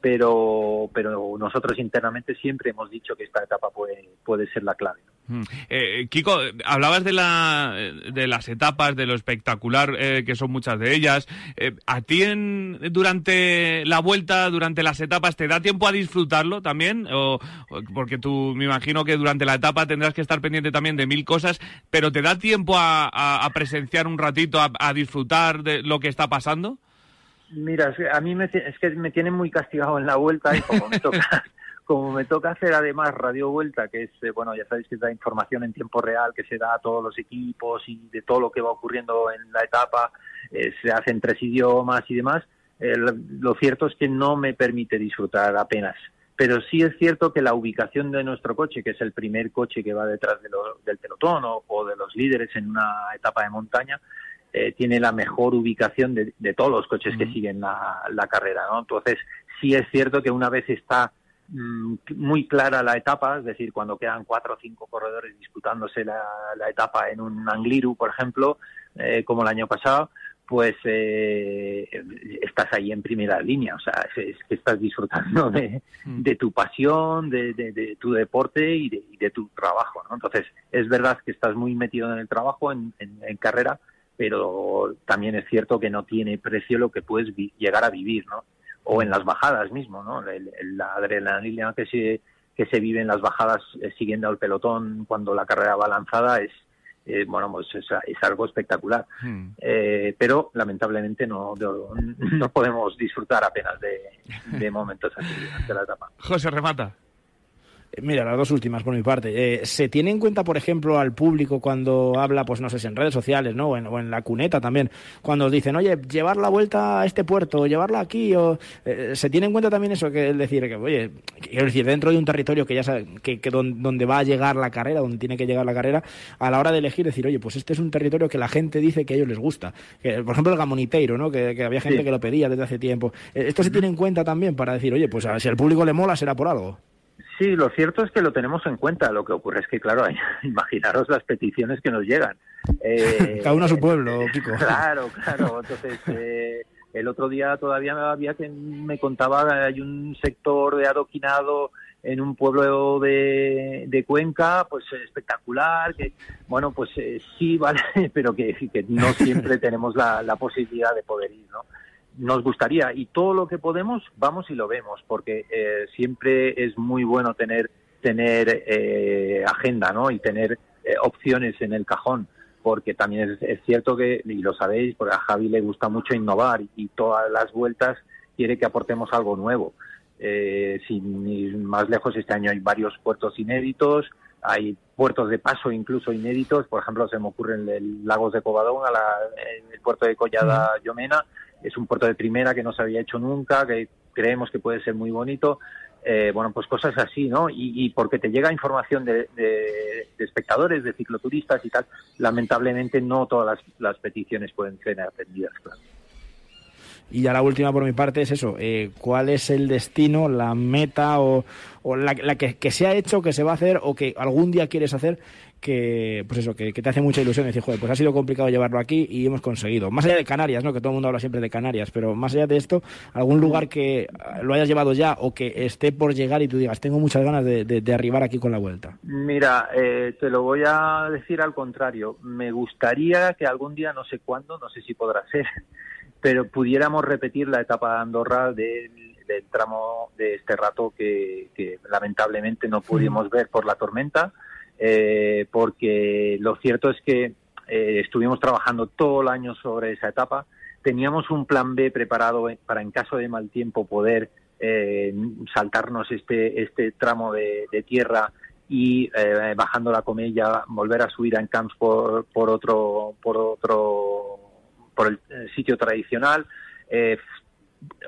pero pero nosotros internamente siempre hemos dicho que esta etapa puede puede ser la clave Mm. Eh, Kiko, hablabas de, la, de las etapas, de lo espectacular eh, que son muchas de ellas. Eh, ¿A ti en, durante la vuelta, durante las etapas, te da tiempo a disfrutarlo también? O, porque tú me imagino que durante la etapa tendrás que estar pendiente también de mil cosas, pero ¿te da tiempo a, a- a presenciar un ratito, a, a disfrutar de lo que está pasando? Mira, a mí me, es que me tienen muy castigado en la vuelta y como me toca, como me toca hacer además radio vuelta, que es, eh, bueno, ya sabéis que es la información en tiempo real que se da a todos los equipos y de todo lo que va ocurriendo en la etapa, eh, se hace en tres idiomas y demás, eh, lo- cierto es que no me permite disfrutar apenas. Pero sí es cierto que la ubicación de nuestro coche, que es el primer coche que va detrás del pelotón o, o de los líderes en una etapa de montaña, eh, tiene la mejor ubicación de, de todos los coches que siguen la, la carrera, ¿no? Entonces, sí es cierto que una vez está mm, muy clara la etapa, es decir, cuando quedan cuatro o cinco corredores disputándose la, la etapa en un Angliru, por ejemplo, eh, como el año pasado, pues eh, estás ahí en primera línea, o sea, es, que estás disfrutando de, de tu pasión, de, de- de tu deporte y de, y de tu trabajo, ¿no? Entonces, es verdad que estás muy metido en el trabajo, en, en- en carrera, pero también es cierto que no tiene precio lo que puedes vi- llegar a vivir, ¿no? O en las bajadas mismo, ¿no? El- el- la adrenalina que se, que se vive en las bajadas eh, siguiendo al pelotón cuando la carrera va lanzada es, eh, bueno, pues es, es algo espectacular. Eh, pero lamentablemente no, no, no podemos disfrutar apenas de, de momentos así durante la etapa. José, remata. Mira, las dos últimas por mi parte. Eh, ¿Se tiene en cuenta, por ejemplo, al público cuando habla, pues no sé, si en redes sociales, ¿no? O en, o en la cuneta también, cuando os dicen, oye, llevar la vuelta a este puerto, o llevarla aquí, o eh, se tiene en cuenta también eso, que es decir, que, oye, quiero decir, dentro de un territorio que ya sabe, que, que don- donde va a llegar la carrera, donde tiene que llegar la carrera, a la hora de elegir, decir, oye, pues este es un territorio que la gente dice que a ellos les gusta. Que, por ejemplo, el Gamoniteiro, ¿no? Que, que había gente Sí. que lo pedía desde hace tiempo. Eh, Esto se tiene en cuenta también para decir, oye, pues a- si al público le mola, será por algo. Sí, lo cierto es que lo tenemos en cuenta. Lo que ocurre es que, claro, hay- imaginaros las peticiones que nos llegan. Eh, Cada uno a su pueblo, Kiko. Claro, claro. Entonces, eh, el otro día todavía había que me contaba, hay un sector de adoquinado en un pueblo de, de Cuenca, pues eh, espectacular, que, bueno, pues eh, sí, vale, pero que, que no siempre tenemos la, la posibilidad de poder ir, ¿no? Nos gustaría, y todo lo que podemos, vamos y lo vemos, porque eh, siempre es muy bueno tener, tener eh, agenda, ¿no? Y tener eh, opciones en el cajón porque también es, es cierto que, y lo sabéis, porque a Javi le gusta mucho innovar y, todas las vueltas quiere que aportemos algo nuevo. Eh, sin ir más lejos, este año hay varios puertos inéditos, hay puertos de paso incluso inéditos, por ejemplo, se me ocurre el, el Lagos de Covadonga, la- el puerto de Collada Llomena, es un puerto de primera que no se había hecho nunca, que creemos que puede ser muy bonito. Eh, bueno, pues cosas así, ¿no? Y, y porque te llega información de, espectadores, de cicloturistas y tal, lamentablemente no todas las, las peticiones pueden ser atendidas, claro. Y ya la última por mi parte es eso, eh, ¿cuál es el destino, la meta o, o la, la que, que se ha hecho, que se va a hacer o que algún día quieres hacer que, pues eso, que, que te hace mucha ilusión decir, joder, pues ha sido complicado llevarlo aquí y hemos conseguido. Más allá de Canarias, ¿no? Que todo el mundo habla siempre de Canarias, pero más allá de esto, algún lugar que lo hayas llevado ya o que esté por llegar y tú digas, tengo muchas ganas de, de- de arribar aquí con la vuelta. Mira, eh, te lo voy a decir al contrario. Me gustaría que algún día, no sé cuándo, no sé si podrá ser, pero pudiéramos repetir la etapa de Andorra del, del tramo de este rato que, que lamentablemente no pudimos ver por la tormenta, eh, porque lo cierto es que eh, estuvimos trabajando todo el año sobre esa etapa. Teníamos un plan B preparado eh, para, en caso de mal tiempo, poder eh, saltarnos este, este tramo de, tierra y eh, bajando la comella volver a subir a Encamps por, por otro por otro por el sitio tradicional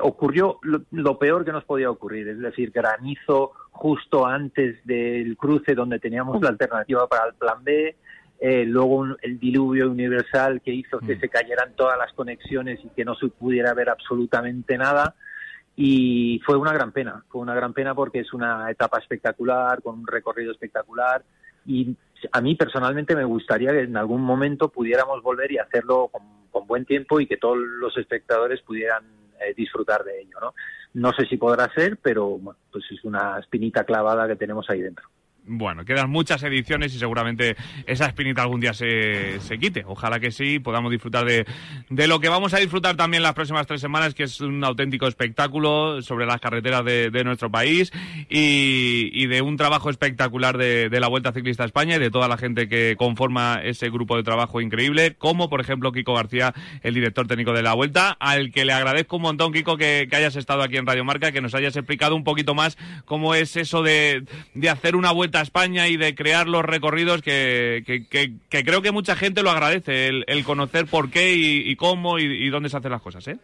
ocurrió lo, lo peor que nos podía ocurrir es decir granizo justo antes del cruce donde teníamos la alternativa para el plan B eh, luego un- el diluvio universal que hizo que se cayeran todas las conexiones y que no se pudiera ver absolutamente nada y fue una gran pena, fue una gran pena porque es una etapa espectacular, con un recorrido espectacular y a mí personalmente me gustaría que en algún momento pudiéramos volver y hacerlo con, con buen tiempo y que todos los espectadores pudieran eh, disfrutar de ello, ¿no? No sé si podrá ser, pero bueno, pues es una espinita clavada que tenemos ahí dentro. Bueno, quedan muchas ediciones y seguramente esa espinita algún día se, se quite. Ojalá que sí, podamos disfrutar de, de lo que vamos a disfrutar también las próximas tres semanas, que es un auténtico espectáculo sobre las carreteras de, de nuestro país y, y de un trabajo espectacular de, de la Vuelta Ciclista España y de toda la gente que conforma ese grupo de trabajo increíble, como por ejemplo Kiko García, el director técnico de la Vuelta, al que le agradezco un montón, Kiko, que, que hayas estado aquí en Radio Marca, que nos hayas explicado un poquito más cómo es eso de, de hacer una vuelta a España y de crear los recorridos que, que, que- que creo que mucha gente lo agradece, el, el conocer por qué y, y cómo y, y dónde se hacen las cosas, ¿eh?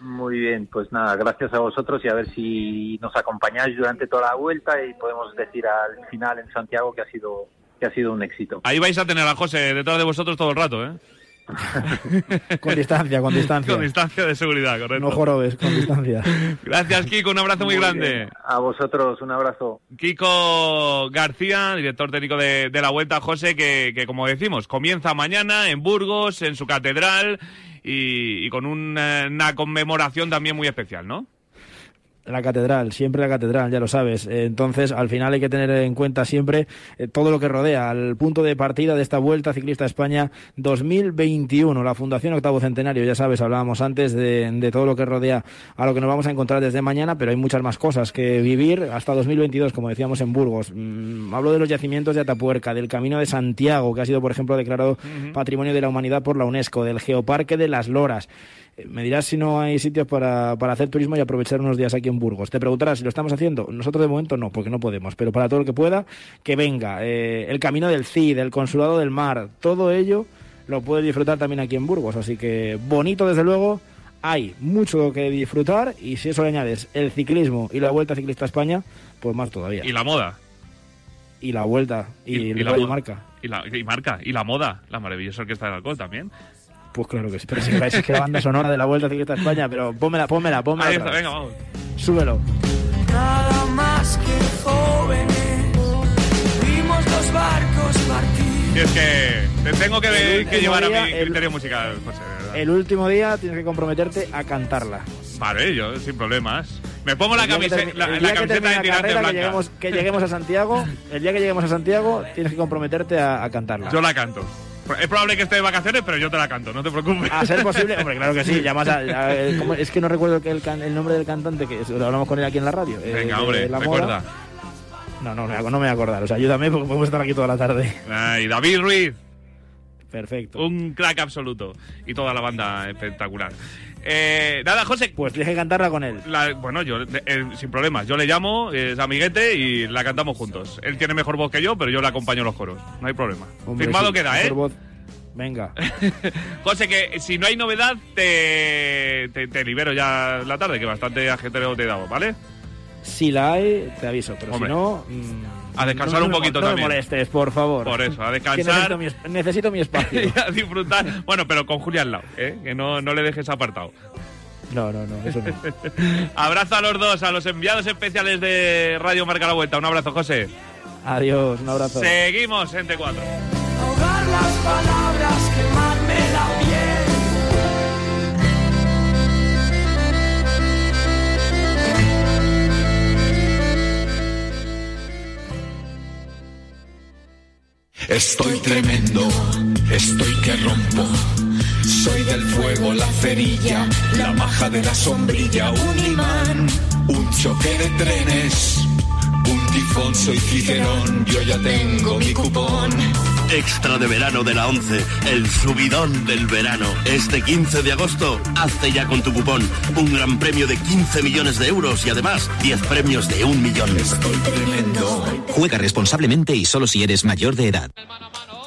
Muy bien, pues nada, gracias a vosotros y a ver si nos acompañáis durante toda la vuelta y podemos decir al final en Santiago que ha sido que ha sido un éxito. Ahí vais a tener a José detrás de vosotros todo el rato, ¿eh? Con distancia, con distancia. Con distancia de seguridad, correcto. No jorobes, con distancia. Gracias, Kiko. Un abrazo muy, Muy grande. bien. A vosotros, un abrazo. Kiko García, director técnico de, de la Vuelta, José, que, que, como decimos, comienza mañana en Burgos, en su catedral, y, y con una, una conmemoración también muy especial, ¿no? La catedral, siempre la catedral, ya lo sabes. Eh, Entonces, al final hay que tener en cuenta siempre eh, todo lo que rodea al punto de partida de esta Vuelta Ciclista a España 2021. La Fundación Octavo Centenario, ya sabes, hablábamos antes de, de todo lo que rodea a lo que nos vamos a encontrar desde mañana, pero hay muchas más cosas que vivir hasta 2022, como decíamos en Burgos. Mm, hablo de los yacimientos de Atapuerca, del Camino de Santiago, que ha sido, por ejemplo, declarado Patrimonio de la Humanidad por la UNESCO, del Geoparque de las Loras. Me dirás si no hay sitios para, para hacer turismo y aprovechar unos días aquí en Burgos. Te preguntarás si lo estamos haciendo. Nosotros de momento no, porque no podemos. Pero para todo el que pueda, que venga. Eh, el camino del CID, el consulado del mar, todo ello lo puedes disfrutar también aquí en Burgos. Así que bonito, desde luego. Hay mucho que disfrutar y si eso le añades el ciclismo y la Vuelta Ciclista a España, pues más todavía. Y la moda. Y la Vuelta y, la. Marca. Y, la, y marca. Y la moda. La maravillosa orquesta del alcohol también. Pues claro que sí. Pero si es que la banda sonora de la Vuelta Ciclista a España, pero pónmela, pónmela, pónmela. Ahí está, venga, vamos. Súbelo. Nada más que jóvenes, vimos los barcos partir. Y es que te tengo que, El que llevar a mi el- criterio musical, José. verdad. El último día tienes que comprometerte a cantarla. Vale, yo sin problemas. Me pongo la, El día que camise- termi- la, el la día que camiseta de tirante carrera, blanca. que lleguemos, que lleguemos a Santiago, el día que lleguemos a Santiago tienes que comprometerte a, a cantarla. Yo la canto. Es probable que esté de vacaciones, pero yo te la canto, no te preocupes. A ser posible, hombre, claro que sí. Llamas a, es que no recuerdo que el, can- el nombre del cantante, que lo hablamos con él aquí en la radio. eh, Venga, hombre, la recuerda. No, no, no, no me voy a acordar. O sea, ayúdame porque podemos estar aquí toda la tarde. Ay, David Ruiz. Perfecto. Un crack absoluto. Y toda la banda espectacular. Eh, nada, José. Pues que cantarla con él. La- bueno, yo, eh, sin problemas. Yo le llamo, es amiguete y la cantamos juntos. Él tiene mejor voz que yo, pero yo le acompaño en los coros. No hay problema. Hombre, Firmado sí, queda, ¿eh? voz. Venga. José, que si no hay novedad, te, te, te libero ya la tarde, que bastante ajetreo te he dado, ¿vale? Si la hay, te aviso. Pero Hombre. si no. A descansar no- un no poquito no también. me molestes, por favor. Por eso, a Que descansar necesito, mi, es- necesito mi espacio. y a disfrutar. Bueno, pero con Julia al lado, ¿eh? Que no, no le dejes apartado. No, no, no, eso no. Abrazo a los dos, a los enviados especiales de Radio Marca la Vuelta. Un abrazo, José. Adiós, un abrazo. Seguimos en T4. Ahogar las palabras, quemarme Estoy tremendo, estoy que rompo. Soy del fuego, la cerilla, la maja de la sombrilla, un imán, un choque de trenes, un tifón, soy Cicerón, yo ya tengo mi cupón. Extra de verano de la 11, el subidón del verano. Este 15 de agosto, hazte ya con tu cupón. Un gran premio de 15 millones de euros y además 10 premios de un millón. Juega responsablemente y solo si eres mayor de edad.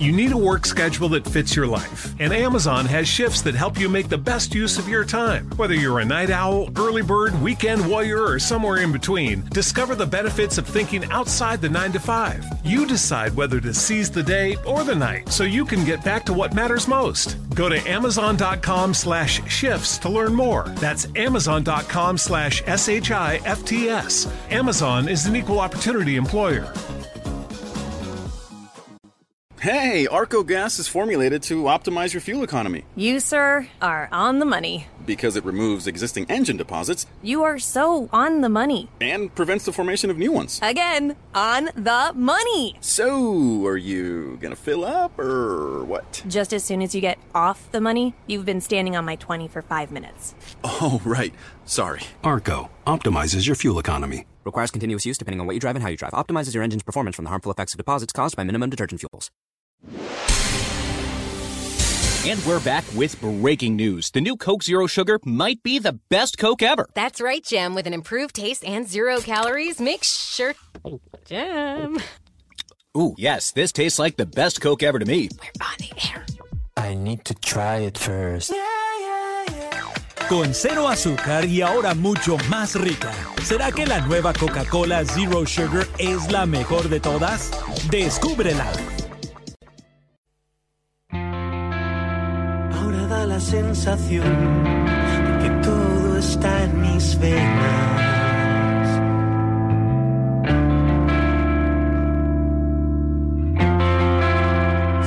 You need a work schedule that fits your life, and Amazon has shifts that help you make the best use of your time. Whether you're a night owl, early bird, weekend warrior, or somewhere in between, discover the benefits of thinking outside the 9 to 5. You decide whether to seize the day or the night so you can get back to what matters most. Go to amazon.com slash shifts to learn more. That's amazon.com slash S-H-I-F-T-S. Amazon is an equal opportunity employer. Hey, Arco Gas is formulated to optimize your fuel economy You, sir, are on the money. because it removes existing engine deposits You are so on the money. and prevents the formation of new ones. Again, on the money. So, are you gonna fill up or what? Just as soon as you get off the money, you've been standing on my 20 for five minutes. Oh, right. Sorry. Arco optimizes your fuel economy. Requires continuous use depending on what you drive and how you drive. Optimizes your engine's performance from the harmful effects of deposits caused by minimum detergent fuels. And we're back with breaking news. The new Coke Zero Sugar might be the best Coke ever. That's right, Jim. With an improved taste and zero calories, make sure. Jim. Ooh, yes, this tastes like the best Coke ever to me. We're on the air. I need to try it first. Con cero azúcar y ahora mucho más rica. ¿Será que la nueva Coca-Cola Zero Sugar es la mejor de todas? Descúbrela. Ahora da la sensación de que todo está en mis venas.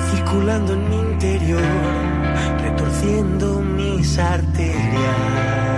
Circulando en mi interior, retorciendo mis arterias.